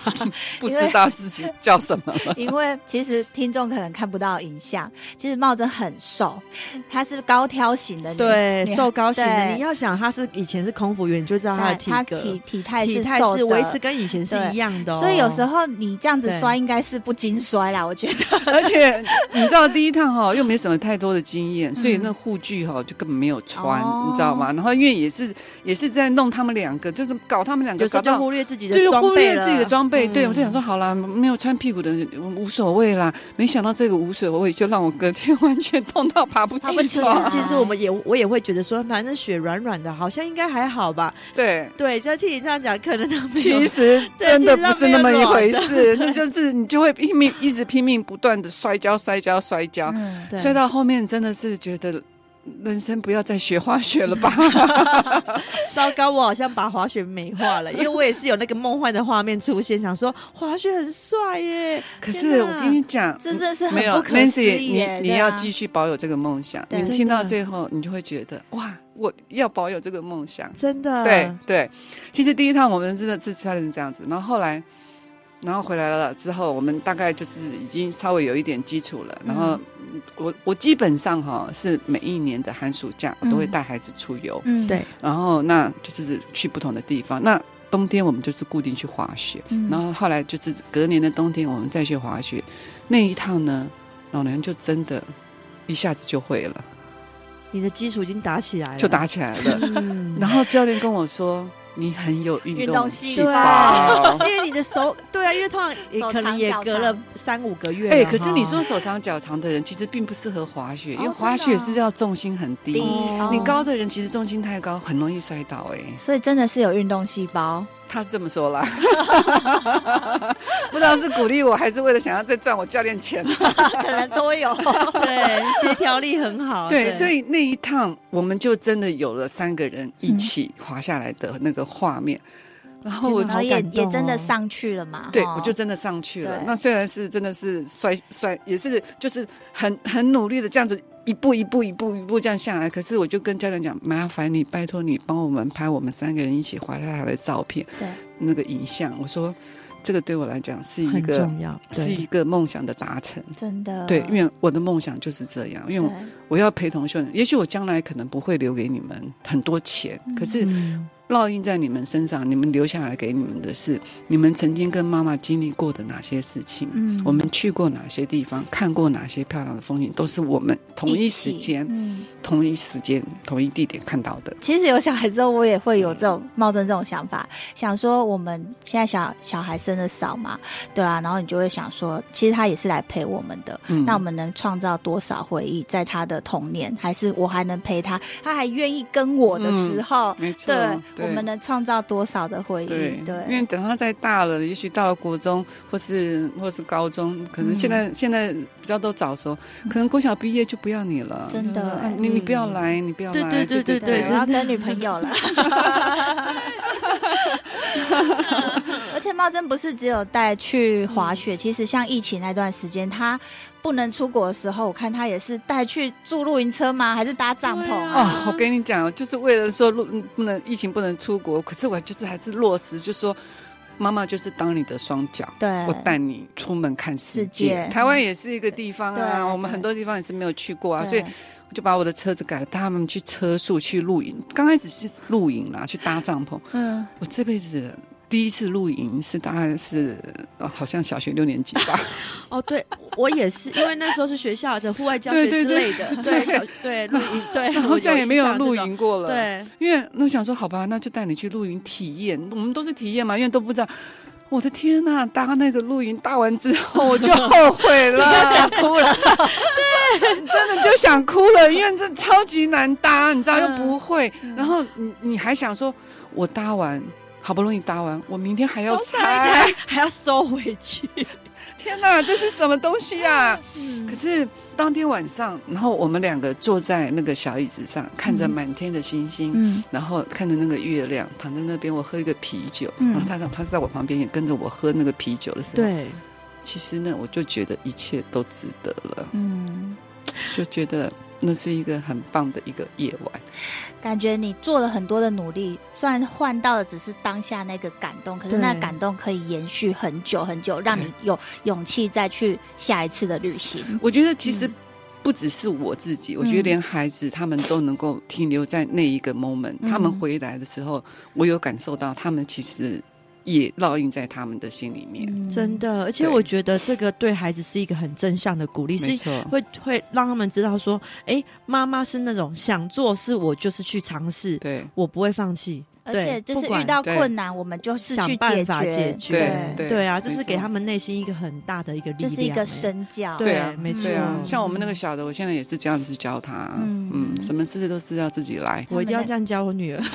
不知道自己叫什么了。因为其实听众可能看不到影像，其实茂真很瘦，他是高挑型的，对，瘦高型的。你要想他是以前是空服员，你就知道他的体格，体体态是瘦的，维持跟以前是一样的。所以有时候你这样子摔应该是不经摔啦，我觉得。而且你知道第一趟哈又没什么太多的经验，所以那护具哈就根本没有穿，你知道吗？然后因为也是也是在弄他们两个，就是搞他们两个搞。就忽略自己的装备，忽略自己的装备。对，我就想说，好啦，没有穿屁股的无所谓啦。没想到这个无所谓，就让我隔天完全痛到爬不起床。其实我们也我也会觉得说，反正雪软软的，好像应该还好吧。对对，就听你这样讲，可能他其实真的不是那么一回事。那就是你就会拼命，一直拼命不断的摔跤，摔跤，摔跤，摔到后面真的是觉得。人生不要再学滑雪了吧！糟糕，我好像把滑雪美化了，因为我也是有那个梦幻的画面出现，想说滑雪很帅耶。可是我跟你讲，真的是很不可思议。你你要继续保有这个梦想，你听到最后，你就会觉得哇，我要保有这个梦想，真的。对对，其实第一趟我们真的是差成这样子，然后后来。然后回来了之后，我们大概就是已经稍微有一点基础了。然后我我基本上哈是每一年的寒暑假我都会带孩子出游，嗯，对。然后那就是去不同的地方。那冬天我们就是固定去滑雪。然后后来就是隔年的冬天我们再去滑雪。那一趟呢，老娘就真的一下子就会了。你的基础已经打起来了，就打起来了。然后教练跟我说。你很有运动细胞，因为你的手，对啊，因为通常也可能也隔了三五个月。哎，可是你说手长脚长的人其实并不适合滑雪，因为滑雪是要重心很低，你高的人其实重心太高，很容易摔倒。哎，所以真的是有运动细胞。他是这么说啦，不知道是鼓励我还是为了想要再赚我教练钱，可能都有。对，协调力很好。对，所以那一趟我们就真的有了三个人一起滑下来的那个画面，然后我也也真的上去了嘛。对，我就真的上去了。那虽然是真的是摔摔，也是就是很很努力的这样子。一步一步一步一步这样下来，可是我就跟教练讲，麻烦你拜托你帮我们拍我们三个人一起滑下来的照片，对，那个影像。我说这个对我来讲是一个重要，是一个梦想的达成，真的。对，因为我的梦想就是这样，因为我要陪同秀人。也许我将来可能不会留给你们很多钱，可是。烙印在你们身上，你们留下来给你们的是你们曾经跟妈妈经历过的哪些事情？嗯，我们去过哪些地方，看过哪些漂亮的风景，都是我们同一时间、嗯、同一时间、同一地点看到的。其实有小孩之后，我也会有这种冒着这种想法，想说我们现在小小孩生的少嘛，对啊，然后你就会想说，其实他也是来陪我们的。嗯，那我们能创造多少回忆在他的童年，还是我还能陪他，他还愿意跟我的时候，嗯、没错。对。我们能创造多少的回忆？对，对，因为等他再大了，也许到了国中或是或是高中，可能现在、嗯、现在比较都早熟，可能国小毕业就不要你了。真的，嗯、你你不要来，你不要来。对对对对对，我要跟女朋友了。茂珍不是只有带去滑雪，其实像疫情那段时间，他不能出国的时候，我看他也是带去住露营车吗？还是搭帐篷？啊、哦，我跟你讲，就是为了说露不能疫情不能出国，可是我就是还是落实，就是说妈妈就是当你的双脚，对，我带你出门看世界。世界台湾也是一个地方啊，我们很多地方也是没有去过啊，所以我就把我的车子改了，带他们去车宿去露营。刚开始是露营啦，去搭帐篷。嗯，我这辈子。第一次露营是大概是哦，好像小学六年级吧。哦，对，我也是，因为那时候是学校的户外教学之类的，对，对，对，对，小对露营，对，然后再也没有露营过了。对，因为那想说，好吧，那就带你去露营体验。我们都是体验嘛，因为都不知道。我的天呐、啊，搭那个露营搭完之后，我就后悔了，你就想哭了。对，真的就想哭了，因为这超级难搭，你知道又不会，嗯、然后你你还想说，我搭完。好不容易搭完，我明天还要拆，还要收回去。天哪，这是什么东西啊？嗯、可是当天晚上，然后我们两个坐在那个小椅子上，看着满天的星星，嗯、然后看着那个月亮，躺在那边，我喝一个啤酒，嗯、然后他他在我旁边也跟着我喝那个啤酒的时候，对，其实呢，我就觉得一切都值得了，嗯，就觉得。那是一个很棒的一个夜晚，感觉你做了很多的努力，虽然换到的只是当下那个感动，可是那感动可以延续很久很久，让你有勇气再去下一次的旅行。我觉得其实不只是我自己，嗯、我觉得连孩子他们都能够停留在那一个 moment，、嗯、他们回来的时候，我有感受到他们其实。也烙印在他们的心里面，嗯、真的。而且我觉得这个对孩子是一个很正向的鼓励，是会会让他们知道说，哎，妈妈是那种想做事，我就是去尝试，对，我不会放弃。而且就是遇到困难，我们就是去办法解决。对对啊，这是给他们内心一个很大的一个力量，就是一个身教。对啊，没错。像我们那个小的，我现在也是这样子教他。嗯嗯，什么事都是要自己来。我一定要这样教我女儿。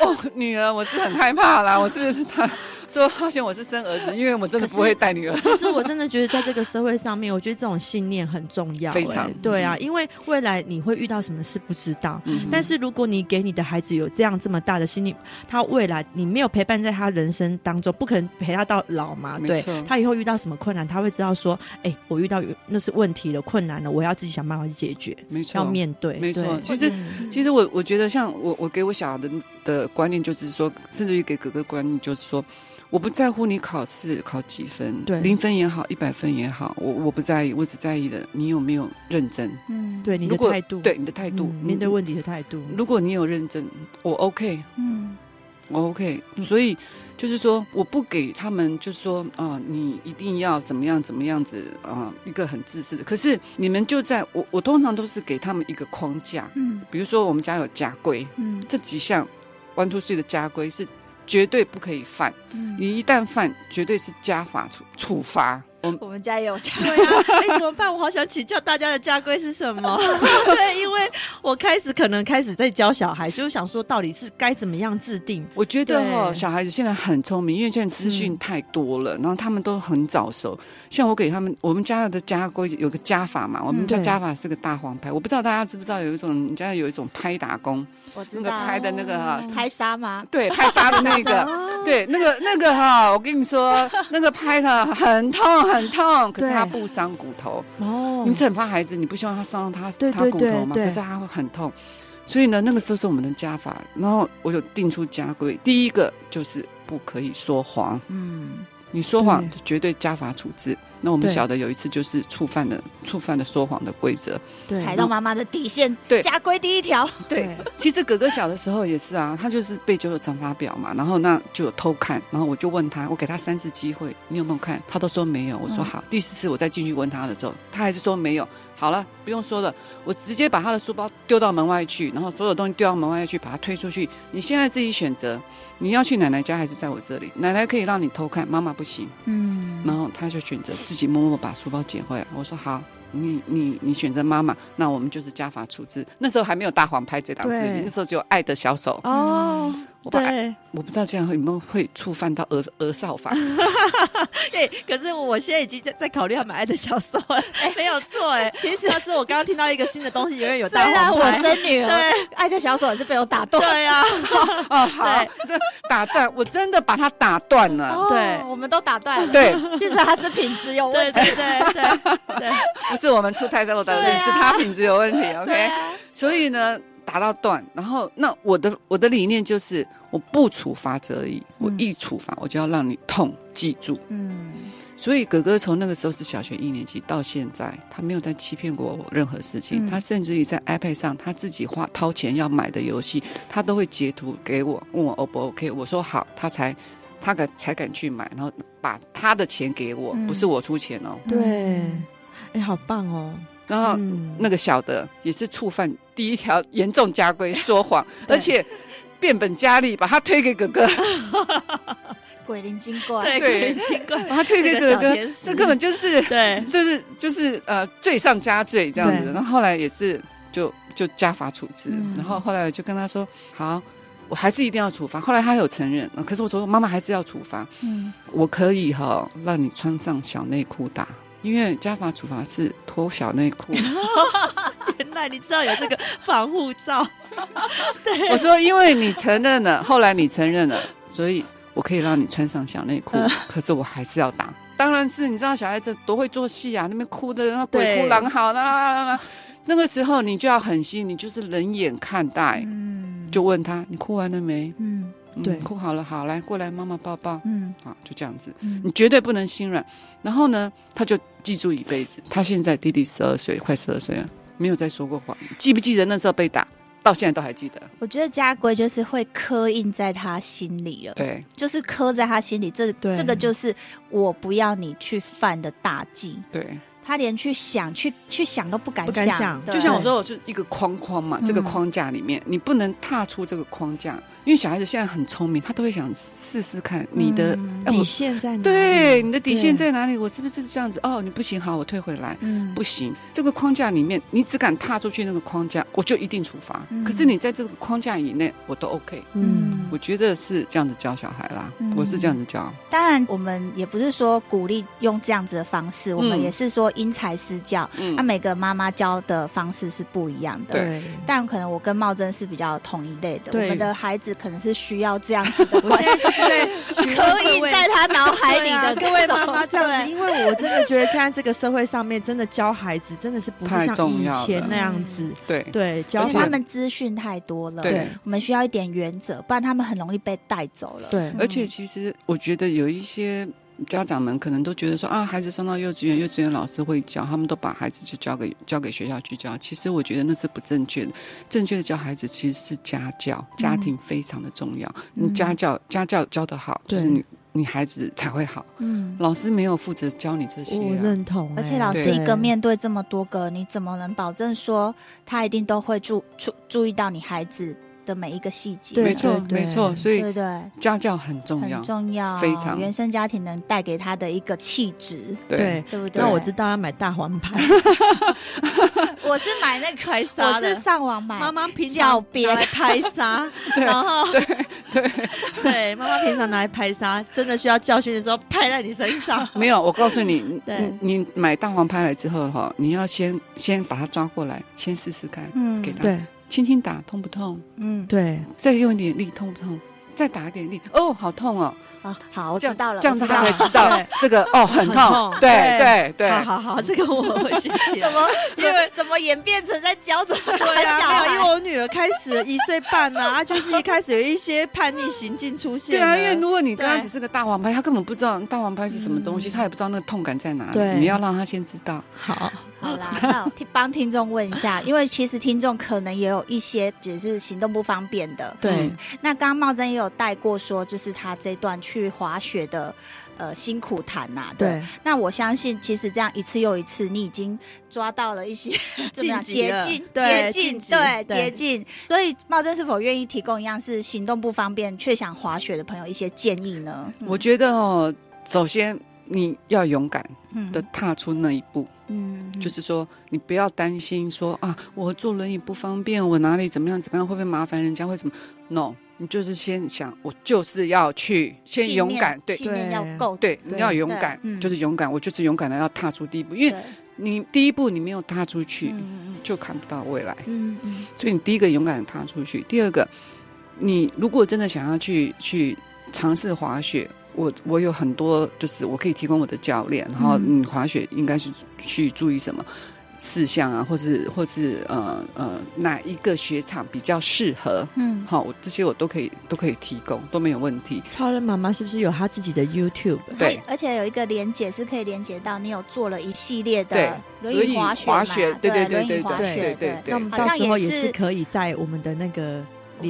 哦，女儿，我是很害怕啦。我是她。说好像我是生儿子，因为我真的不会带女儿。其实我真的觉得，在这个社会上面，我觉得这种信念很重要。非常对啊，因为未来你会遇到什么事不知道。但是如果你给你的孩子有这样这么大的心理，他未来你没有陪伴在他人生当中，不可能陪他到老嘛。对，他以后遇到什么困难，他会知道说，哎，我遇到那是问题了，困难了，我要自己想办法去解决。没错，要面对。没错。其实，其实我我觉得，像我我给我小孩的的观念就是说，甚至于给哥哥观念就是说。我不在乎你考试考几分，对，零分也好，一百分也好，我我不在意，我只在意的你有没有认真。嗯，对你的态度，对你的态度，面对问题的态度。如果你有认真，我 OK，嗯，我 OK。所以就是说，我不给他们，就是说啊，你一定要怎么样怎么样子啊，一个很自私的。可是你们就在我，我通常都是给他们一个框架，嗯，比如说我们家有家规，嗯，这几项 one two three 的家规是。绝对不可以犯，嗯、你一旦犯，绝对是加法处处罚。我我们家也有家规啊，哎，怎么办？我好想请教大家的家规是什么？对，因为我开始可能开始在教小孩，就是想说到底是该怎么样制定。我觉得哈，小孩子现在很聪明，因为现在资讯太多了，然后他们都很早熟。像我给他们，我们家的家规有个家法嘛，我们家家法是个大黄牌。我不知道大家知不知道有一种，你家有一种拍打功，我知道那个拍的那个哈，拍沙吗？对，拍沙的那个，对，那个那个哈，我跟你说，那个拍的很痛很。很痛，可是他不伤骨头。哦，你惩罚孩子，你不希望他伤到他他骨头吗？可是他会很痛，所以呢，那个时候是我们的家法。然后我有定出家规，第一个就是不可以说谎。嗯，你说谎就绝对家法处置。那我们小的有一次就是触犯了触犯了说谎的规则，踩到妈妈的底线。对，家规第一条。对，其实哥哥小的时候也是啊，他就是背九九乘法表嘛，然后那就有偷看，然后我就问他，我给他三次机会，你有没有看？他都说没有。我说好，第四次我再进去问他的时候，他还是说没有。好了，不用说了，我直接把他的书包丢到门外去，然后所有东西丢到门外去，把他推出去。你现在自己选择，你要去奶奶家还是在我这里？奶奶可以让你偷看，妈妈不行。嗯，然后他就选择自己默默把书包捡回来。我说好，你你你选择妈妈，那我们就是家法处置。那时候还没有大黄拍这档子，那时候只有爱的小手哦。我对，我不知道这样会有没有会触犯到儿儿少法。对，可是我现在已经在在考虑要买爱的小手了。哎，没有错，哎，其实是我刚刚听到一个新的东西，因为有大黄拍。我生女儿，对，爱的小手也是被我打断。对呀，哦，好，这打断，我真的把它打断了。对，我们都打断了。对，其实它是品质有问题。对对对 对，不是我们出太多的问题，是他品质有问题。OK，所以呢。打到断，然后那我的我的理念就是，我不处罚则已，我一处罚我就要让你痛记住。嗯，所以哥哥从那个时候是小学一年级到现在，他没有再欺骗过我任何事情。嗯、他甚至于在 iPad 上，他自己花掏钱要买的游戏，他都会截图给我，问我 O 不 OK。我说好，他才他敢才敢去买，然后把他的钱给我，嗯、不是我出钱哦。对，哎，好棒哦。然后那个小的也是触犯第一条严重家规，说谎，而且变本加厉，把他推给哥哥，鬼灵精怪，对，鬼灵精怪，把他推给哥哥，这根本就是对，就是就是呃罪上加罪这样子。然后后来也是就就家法处置，然后后来我就跟他说，好，我还是一定要处罚。后来他有承认，可是我说妈妈还是要处罚，嗯，我可以哈让你穿上小内裤打。因为家法处罚是脱小内裤，原来你知道有这个防护罩。对，我说因为你承认了，后来你承认了，所以我可以让你穿上小内裤，呃、可是我还是要打。当然是你知道小孩子多会做戏啊，那边哭的，那鬼哭狼嚎的，那个时候你就要狠心，你就是冷眼看待，嗯，就问他你哭完了没？嗯。对，哭好了，好，来过来，妈妈抱抱。嗯，好，就这样子。嗯，你绝对不能心软。然后呢，他就记住一辈子。他现在弟弟十二岁，快十二岁了，没有再说过话。记不记得那时候被打？到现在都还记得。我觉得家规就是会刻印在他心里了。对，就是刻在他心里。这这个就是我不要你去犯的大忌。对。他连去想、去去想都不敢想，不敢想。就像我说，我是一个框框嘛，这个框架里面，你不能踏出这个框架，因为小孩子现在很聪明，他都会想试试看你的底线在哪里。对，你的底线在哪里？我是不是这样子？哦，你不行，好，我退回来。嗯，不行，这个框架里面，你只敢踏出去那个框架，我就一定处罚。可是你在这个框架以内，我都 OK。嗯，我觉得是这样子教小孩啦，我是这样子教。当然，我们也不是说鼓励用这样子的方式，我们也是说。因材施教，那、嗯啊、每个妈妈教的方式是不一样的。对，但可能我跟茂真是比较同一类的。我们的孩子可能是需要这样子的。我现在就是在 刻印在他脑海里的各位妈妈这样子，因为我真的觉得现在这个社会上面，真的教孩子真的是不是像以前那样子。对对，教他们资讯太多了。对，我们需要一点原则，不然他们很容易被带走了。对，而且其实我觉得有一些。家长们可能都觉得说啊，孩子送到幼稚园，幼稚园老师会教，他们都把孩子就交给交给学校去教。其实我觉得那是不正确的，正确的教孩子其实是家教，家庭非常的重要。嗯、你家教家教教得好，就是你你孩子才会好。嗯，老师没有负责教你这些、啊，我认同、欸。而且老师一个面对这么多个，你怎么能保证说他一定都会注注注意到你孩子的每一个细节，没错，没错，所以对对，家教很重要，很重要，非常。原生家庭能带给他的一个气质，对。对不对？那我知道要买大黄牌，我是买那个，我是上网买，妈妈平常拿来拍沙，然后对对。对，妈妈平常拿来拍沙，真的需要教训的时候拍在你身上。没有，我告诉你，对，你买大黄拍来之后哈，你要先先把它抓过来，先试试看，嗯，给他。对。轻轻打，痛不痛？嗯，对。再用一点力，痛不痛？再打一点力，哦，好痛哦！啊，好，我知道了，这样子他才知道这个哦，很痛。对对对，好好好，这个我会学习。怎么？因为 怎么演变成在教怎么打小？因为我女儿开始 一岁半啊，就是一开始有一些叛逆行径出现。对啊，因为如果你刚刚只是个大黄牌，她根本不知道大黄牌是什么东西，她也不知道那个痛感在哪里。你要让她先知道。好。好啦，那我帮听众问一下，因为其实听众可能也有一些也是行动不方便的。对，嗯、那刚刚茂真也有带过说，就是他这段去滑雪的呃辛苦谈呐、啊。对，那我相信其实这样一次又一次，你已经抓到了一些 捷径，捷径，捷径，对，捷径。所以茂真是否愿意提供一样是行动不方便却想滑雪的朋友一些建议呢？嗯、我觉得哦，首先你要勇敢的踏出那一步。嗯。嗯就是说你不要担心说啊，我坐轮椅不方便，我哪里怎么样怎么样，会不会麻烦人家？会怎么？No，你就是先想，我就是要去，先勇敢，对，信念要够，对，你要勇敢，就是勇敢，我就是勇敢的要踏出第一步，因为你第一步你没有踏出去，就看不到未来。嗯嗯，所以你第一个勇敢的踏出去，第二个，你如果真的想要去去尝试滑雪。我我有很多，就是我可以提供我的教练，然后你滑雪应该是去注意什么事项啊，或是或是呃呃哪一个雪场比较适合？嗯，好，我这些我都可以都可以提供，都没有问题。超人妈妈是不是有她自己的 YouTube？对，而且有一个连接是可以连接到你有做了一系列的轮椅滑雪，滑雪，对对对对对对对。那我们到时候也是可以在我们的那个。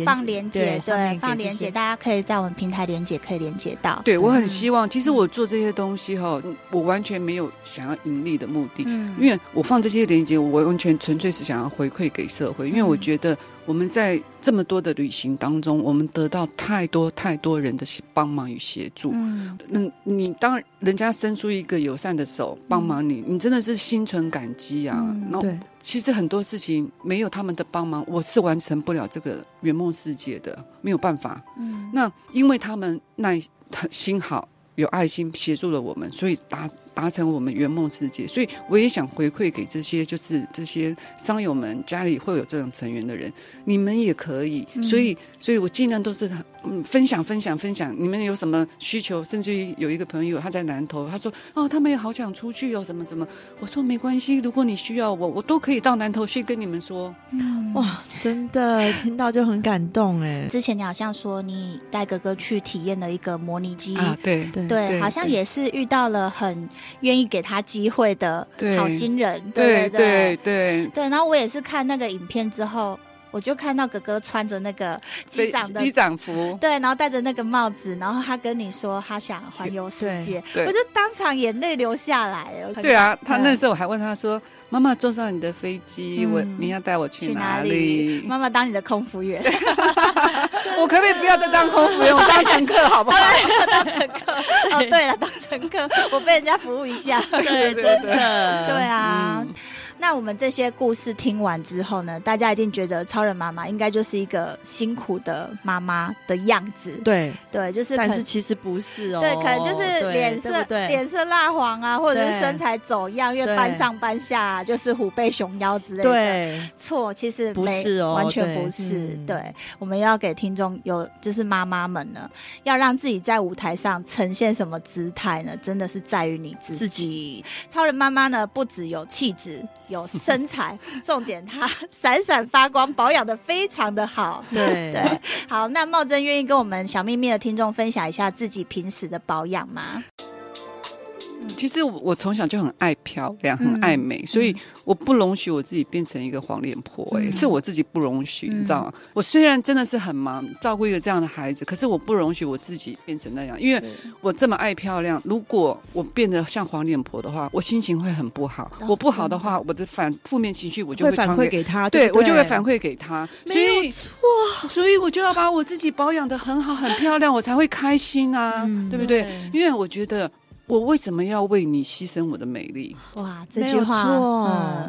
放连接，对，放连接，大家可以在我们平台连接，可以连接到。对，我很希望，其实我做这些东西哈，我完全没有想要盈利的目的，嗯，因为我放这些连接，我完全纯粹是想要回馈给社会，因为我觉得。我们在这么多的旅行当中，我们得到太多太多人的帮忙与协助。嗯，那你当人家伸出一个友善的手帮忙你，你真的是心存感激啊。嗯，对，其实很多事情没有他们的帮忙，我是完成不了这个圆梦世界的，没有办法。嗯，那因为他们耐心好。有爱心协助了我们，所以达达成我们圆梦世界。所以我也想回馈给这些，就是这些商友们家里会有这种成员的人，你们也可以。所以，所以我尽量都是嗯分享分享分享。你们有什么需求？甚至于有一个朋友他在南投，他说哦，他们也好想出去哦，什么什么。我说没关系，如果你需要我，我都可以到南投去跟你们说。嗯，哇，真的 听到就很感动哎。之前你好像说你带哥哥去体验了一个模拟机啊，对对。对，好像也是遇到了很愿意给他机会的好心人，对。对对对。对。然后我也是看那个影片之后，我就看到哥哥穿着那个机长的机长服，对，然后戴着那个帽子，然后他跟你说他想环游世界，我就当场眼泪流下来。对啊，他那时候我还问他说。妈妈坐上你的飞机，我你要带我去哪里？妈妈当你的空服员，我可不可以不要再当空服员，我当乘客好不好？当乘客。哦，对了，当乘客，我被人家服务一下。对，真的，对啊。那我们这些故事听完之后呢，大家一定觉得超人妈妈应该就是一个辛苦的妈妈的样子。对对，就是，但是其实不是哦。对，可能就是脸色脸色蜡黄啊，或者是身材走样，因为搬上搬下就是虎背熊腰之类的。对，错，其实不是哦，完全不是。对，我们要给听众有，就是妈妈们呢，要让自己在舞台上呈现什么姿态呢？真的是在于你自己。超人妈妈呢，不只有气质。有身材，重点她闪闪发光，保养的非常的好。对对，好，那茂珍愿意跟我们小秘密的听众分享一下自己平时的保养吗？其实我从小就很爱漂亮，很爱美，嗯、所以我不容许我自己变成一个黄脸婆、欸。哎、嗯，是我自己不容许，嗯、你知道吗？我虽然真的是很忙，照顾一个这样的孩子，可是我不容许我自己变成那样，因为我这么爱漂亮。如果我变得像黄脸婆的话，我心情会很不好。哦、我不好的话，我的反负面情绪我就会反馈给他，对，我就会反馈给他。没有错，所以我就要把我自己保养的很好、很漂亮，我才会开心啊，嗯、对不对？对因为我觉得。我为什么要为你牺牲我的美丽？哇，这句话，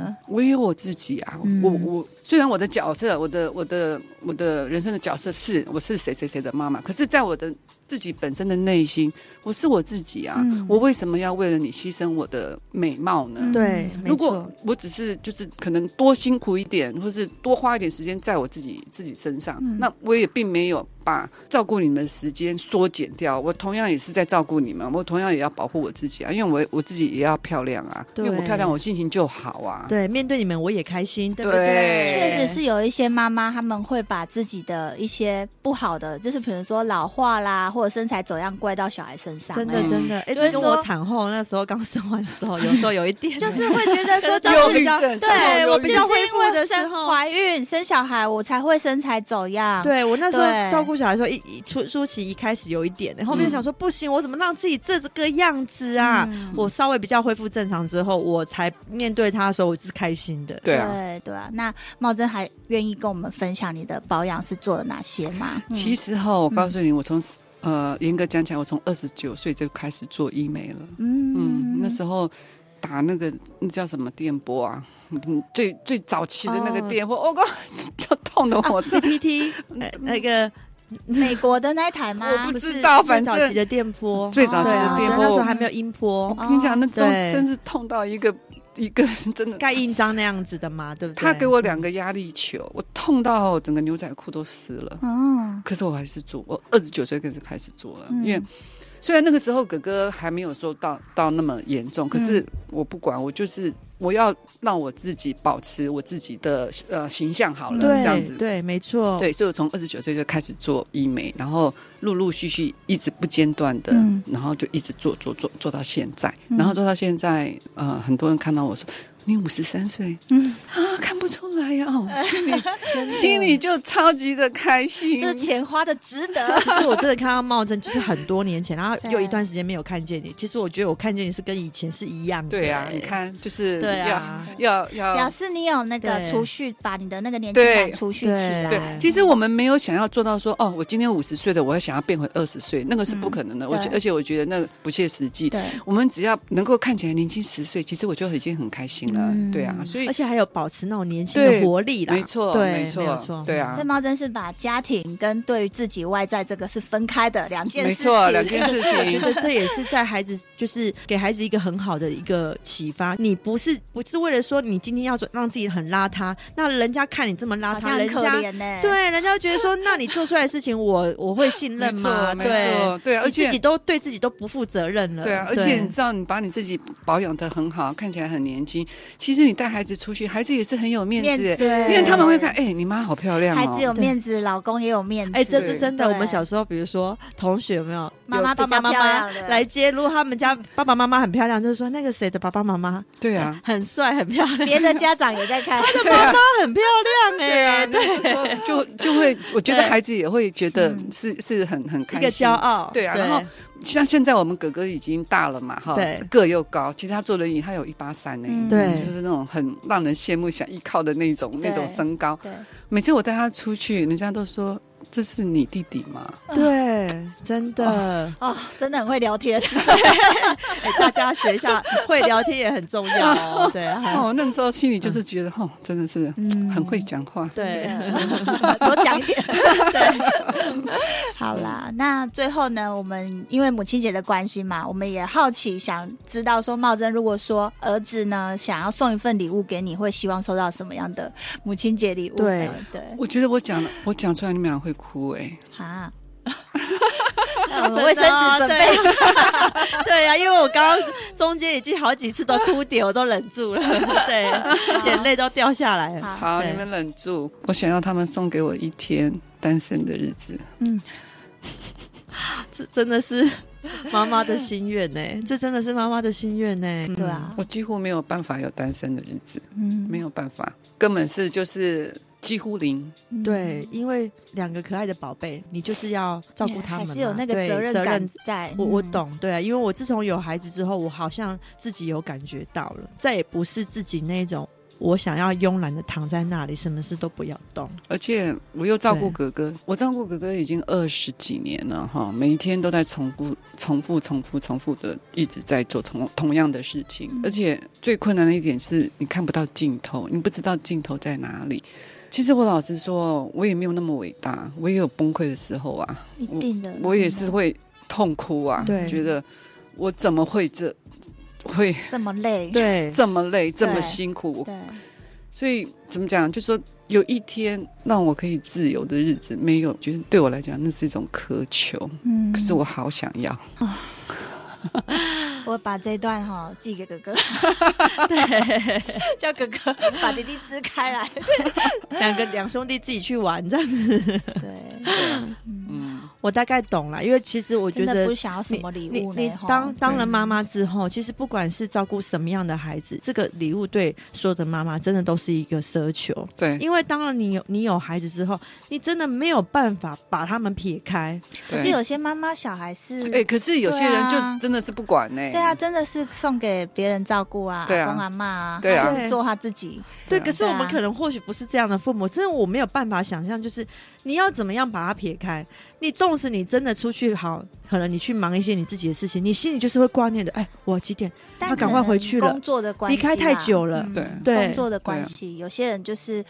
嗯，我有我自己啊，嗯、我我虽然我的角色，我的我的我的人生的角色是我是谁谁谁的妈妈，可是在我的。自己本身的内心，我是我自己啊，嗯、我为什么要为了你牺牲我的美貌呢？对，如果我只是就是可能多辛苦一点，或是多花一点时间在我自己自己身上，嗯、那我也并没有把照顾你们的时间缩减掉。我同样也是在照顾你们，我同样也要保护我自己啊，因为我我自己也要漂亮啊，因为我漂亮，我心情就好啊。对，面对你们我也开心，对不对？对确实是有一些妈妈他们会把自己的一些不好的，就是比如说老化啦。或者身材走样怪到小孩身上，真的真的，哎，这跟我产后那时候刚生完时候，有时候有一点，就是会觉得说，忧郁症，对，我比较会因为的生怀孕生小孩，我才会身材走样。对，我那时候照顾小孩的时候，一初初期一开始有一点，然后面想说不行，我怎么让自己这个样子啊？我稍微比较恢复正常之后，我才面对他的时候，我是开心的。对啊，对对啊。那茂珍还愿意跟我们分享你的保养是做了哪些吗？其实哈，我告诉你，我从。呃，严格讲起来，我从二十九岁就开始做医美了。嗯嗯，那时候打那个那叫什么电波啊？最最早期的那个电波，我靠，就痛的我。CPT 那个 美国的那一台吗？我不知道，反正最早期的电波，最早期的电波，那时候还没有音波。我跟你讲，那真真是痛到一个一个真的盖印章那样子的嘛，对不对？他给我两个压力球，我痛到整个牛仔裤都湿了。哦，可是我还是做，我二十九岁开始开始做了，因为。虽然那个时候哥哥还没有说到到那么严重，可是我不管，我就是我要让我自己保持我自己的呃形象好了，这样子。对，没错，对，所以我从二十九岁就开始做医美，然后陆陆续续一直不间断的，嗯、然后就一直做做做做到现在，然后做到现在，呃，很多人看到我说。你五十三岁，嗯啊，看不出来呀，心里心里就超级的开心，这钱花的值得。其实我真的看到茂真，就是很多年前，然后 又一段时间没有看见你。其实我觉得我看见你是跟以前是一样的。对啊，你看，就是对啊，要要表示你有那个储蓄，把你的那个年轻感储蓄起来。对，其实我们没有想要做到说，哦，我今天五十岁了，我要想要变回二十岁，那个是不可能的。我而且我觉得那个不切实际。对，我们只要能够看起来年轻十岁，其实我就已经很开心了。对啊，所以。而且还有保持那种年轻的活力啦，没错，对，没错，对啊。那茂真是把家庭跟对于自己外在这个是分开的两件事情，没错，两件事情。我觉得这也是在孩子，就是给孩子一个很好的一个启发。你不是不是为了说你今天要做让自己很邋遢，那人家看你这么邋遢，人家对人家觉得说，那你做出来的事情，我我会信任吗？对，对，而且自己都对自己都不负责任了。对啊，而且你知道，你把你自己保养的很好，看起来很年轻，其实你带孩子出去，孩子也是很有面子，因为他们会看，哎，你妈好漂亮，孩子有面子，老公也有面子，哎，这是真的。我们小时候，比如说同学有没有妈妈、爸爸妈妈来接，如果他们家爸爸妈妈很漂亮，就是说那个谁的爸爸妈妈，对啊，很帅很漂亮，别的家长也在看，他的妈妈很漂亮，哎，对，就就会，我觉得孩子也会觉得是是很很开心，一个骄傲，对啊，然后。像现在我们哥哥已经大了嘛，哈，个又高，其实他坐轮椅，他有一八三呢，对，就是那种很让人羡慕、想依靠的那种那种身高。对，每次我带他出去，人家都说，这是你弟弟吗？对，真的哦，真的很会聊天。大家学一下，会聊天也很重要哦。对啊，哦，那时候心里就是觉得，哦，真的是很会讲话。对，多讲一点。对，好啦，那最后呢，我们因为母亲节的关系嘛，我们也好奇想知道说，茂真如果说儿子呢想要送一份礼物给你，会希望收到什么样的母亲节礼物？对，对，我觉得我讲了，我讲出来你们俩会哭哎。啊。卫生纸准备一下。对 呀，因为我刚刚中间已经好几次都哭点，我都忍住了，对，眼泪都掉下来了。好，你们忍住。我想要他们送给我一天单身的日子。嗯，这真的是妈妈的心愿呢。这真的是妈妈的心愿呢。对啊，我几乎没有办法有单身的日子。嗯，没有办法，根本是就是。几乎零，对，因为两个可爱的宝贝，你就是要照顾他们，还是有那个责任感在。我我懂，对啊，因为我自从有孩子之后，我好像自己有感觉到了，再也不是自己那种我想要慵懒的躺在那里，什么事都不要动。而且我又照顾哥哥，我照顾哥哥已经二十几年了哈，每一天都在重复、重复、重复、重复的一直在做同同样的事情，而且最困难的一点是你看不到尽头，你不知道尽头在哪里。其实我老实说，我也没有那么伟大，我也有崩溃的时候啊。一定的，我，我也是会痛哭啊，对觉得我怎么会这会这么累？对，这么累，这么辛苦。对，所以怎么讲？就说有一天让我可以自由的日子没有，觉得对我来讲那是一种苛求。嗯，可是我好想要。哦 我把这段哈寄给哥哥，对，叫哥哥把弟弟支开来，两个两兄弟自己去玩这样子。对，嗯，我大概懂了，因为其实我觉得不想要什么礼物你，你当当了妈妈之后，其实不管是照顾什么样的孩子，这个礼物对所有的妈妈真的都是一个奢求。对，因为当了你有你有孩子之后，你真的没有办法把他们撇开。可是有些妈妈小孩是哎，可是有些人就真的是不管呢。对啊，真的是送给别人照顾啊，阿公阿妈啊，对啊，是做他自己。对，可是我们可能或许不是这样的父母，真的我没有办法想象，就是你要怎么样把他撇开。你纵使你真的出去好，可能你去忙一些你自己的事情，你心里就是会挂念的。哎，我几点？他赶快回去了。工作的关系，离开太久了。对对，工作的关系，有些人就是。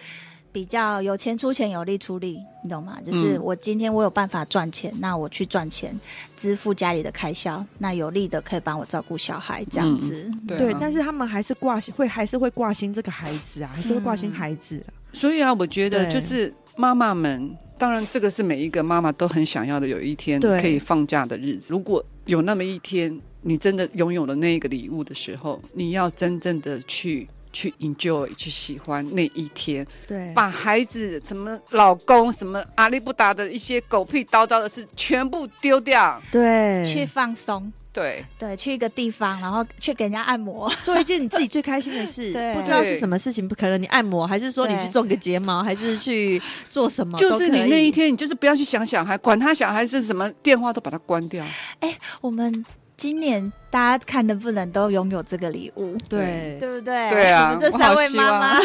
比较有钱出钱，有力出力，你懂吗？就是我今天我有办法赚钱，嗯、那我去赚钱支付家里的开销，那有力的可以帮我照顾小孩，这样子。嗯、对，但是他们还是挂心，会还是会挂心这个孩子啊，还是会挂心孩子、啊。所以啊，我觉得就是妈妈们，当然这个是每一个妈妈都很想要的，有一天可以放假的日子。如果有那么一天，你真的拥有了那个礼物的时候，你要真正的去。去 enjoy，去喜欢那一天，对，把孩子什么老公什么阿里不达的一些狗屁叨叨的事全部丢掉，对，去放松，对对，去一个地方，然后去给人家按摩，做一件你自己最开心的事，对，不知道是什么事情，不可能你按摩，还是说你去种个睫毛，还是去做什么，就是你那一天，你就是不要去想小孩，管他小孩是什么电话都把它关掉。哎，我们。今年大家看能不能都拥有这个礼物，对对不对？对啊，我们这三位妈妈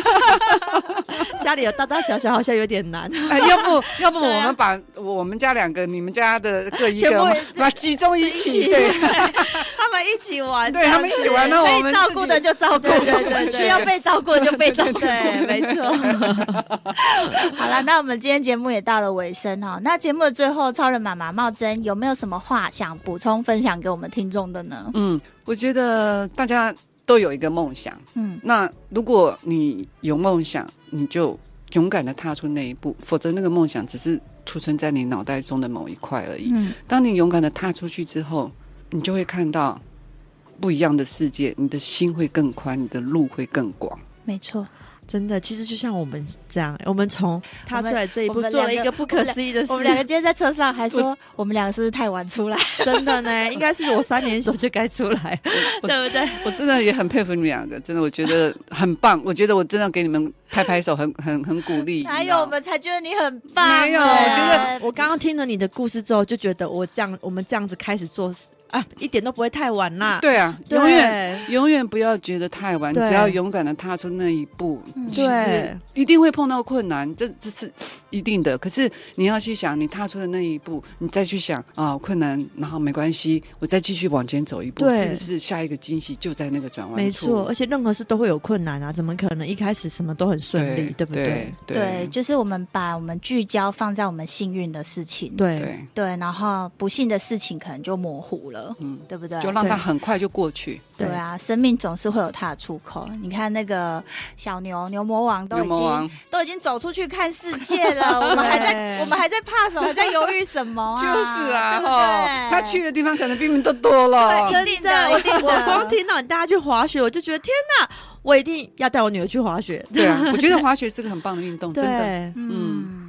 家里有大大小小，好像有点难。哎，要不 要不我们把我们家两个、你们家的各一个，把集中一起，对，他们一起玩，对他们一起玩，那我们照顾的就照顾，对对对，需要被照顾就被照顾，对，没错。好了，那我们今天节目也到了尾声哈。那节目的最后，超人妈妈茂真有没有什么话想补充分享给我们听？听众的呢？嗯，我觉得大家都有一个梦想。嗯，那如果你有梦想，你就勇敢的踏出那一步，否则那个梦想只是储存在你脑袋中的某一块而已。嗯，当你勇敢的踏出去之后，你就会看到不一样的世界，你的心会更宽，你的路会更广。没错。真的，其实就像我们这样，我们从踏出来这一步，做了一个不可思议的事。我们两个今天在车上还说，我们两个是不是太晚出来？真的呢，应该是我三年级就该出来，对不对？我真的也很佩服你们两个，真的，我觉得很棒。我觉得我真的给你们拍拍手，很很很鼓励。还有，我们才觉得你很棒。没有，我觉得我刚刚听了你的故事之后，就觉得我这样，我们这样子开始做事。啊，一点都不会太晚啦！对啊，永远永远不要觉得太晚，只要勇敢的踏出那一步，对，一定会碰到困难，这这是一定的。可是你要去想，你踏出的那一步，你再去想啊，困难，然后没关系，我再继续往前走一步，是不是下一个惊喜就在那个转弯？没错，而且任何事都会有困难啊，怎么可能一开始什么都很顺利，对不对？对，就是我们把我们聚焦放在我们幸运的事情，对对，然后不幸的事情可能就模糊了。嗯，对不对？就让它很快就过去。对啊，生命总是会有它的出口。你看那个小牛牛魔王都已经都已经走出去看世界了，我们还在我们还在怕什么？还在犹豫什么啊？就是啊，对，他去的地方可能比你们都多了。对，一定的，一定的。我光听到你带他去滑雪，我就觉得天哪，我一定要带我女儿去滑雪。对啊，我觉得滑雪是个很棒的运动，真的。嗯。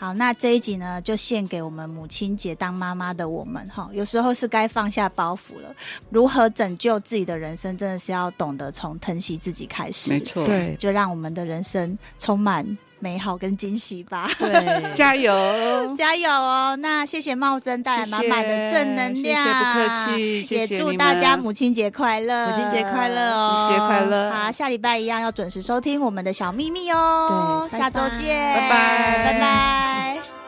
好，那这一集呢，就献给我们母亲节当妈妈的我们哈。有时候是该放下包袱了。如何拯救自己的人生，真的是要懂得从疼惜自己开始。没错，对，就让我们的人生充满美好跟惊喜吧。对，加油，加油哦！那谢谢茂珍带来满满的正能量，谢谢，不客气，也祝大家母亲节快乐，母亲节快乐哦，母亲节快乐。好，下礼拜一样要准时收听我们的小秘密哦。对，下周见，拜拜，拜拜。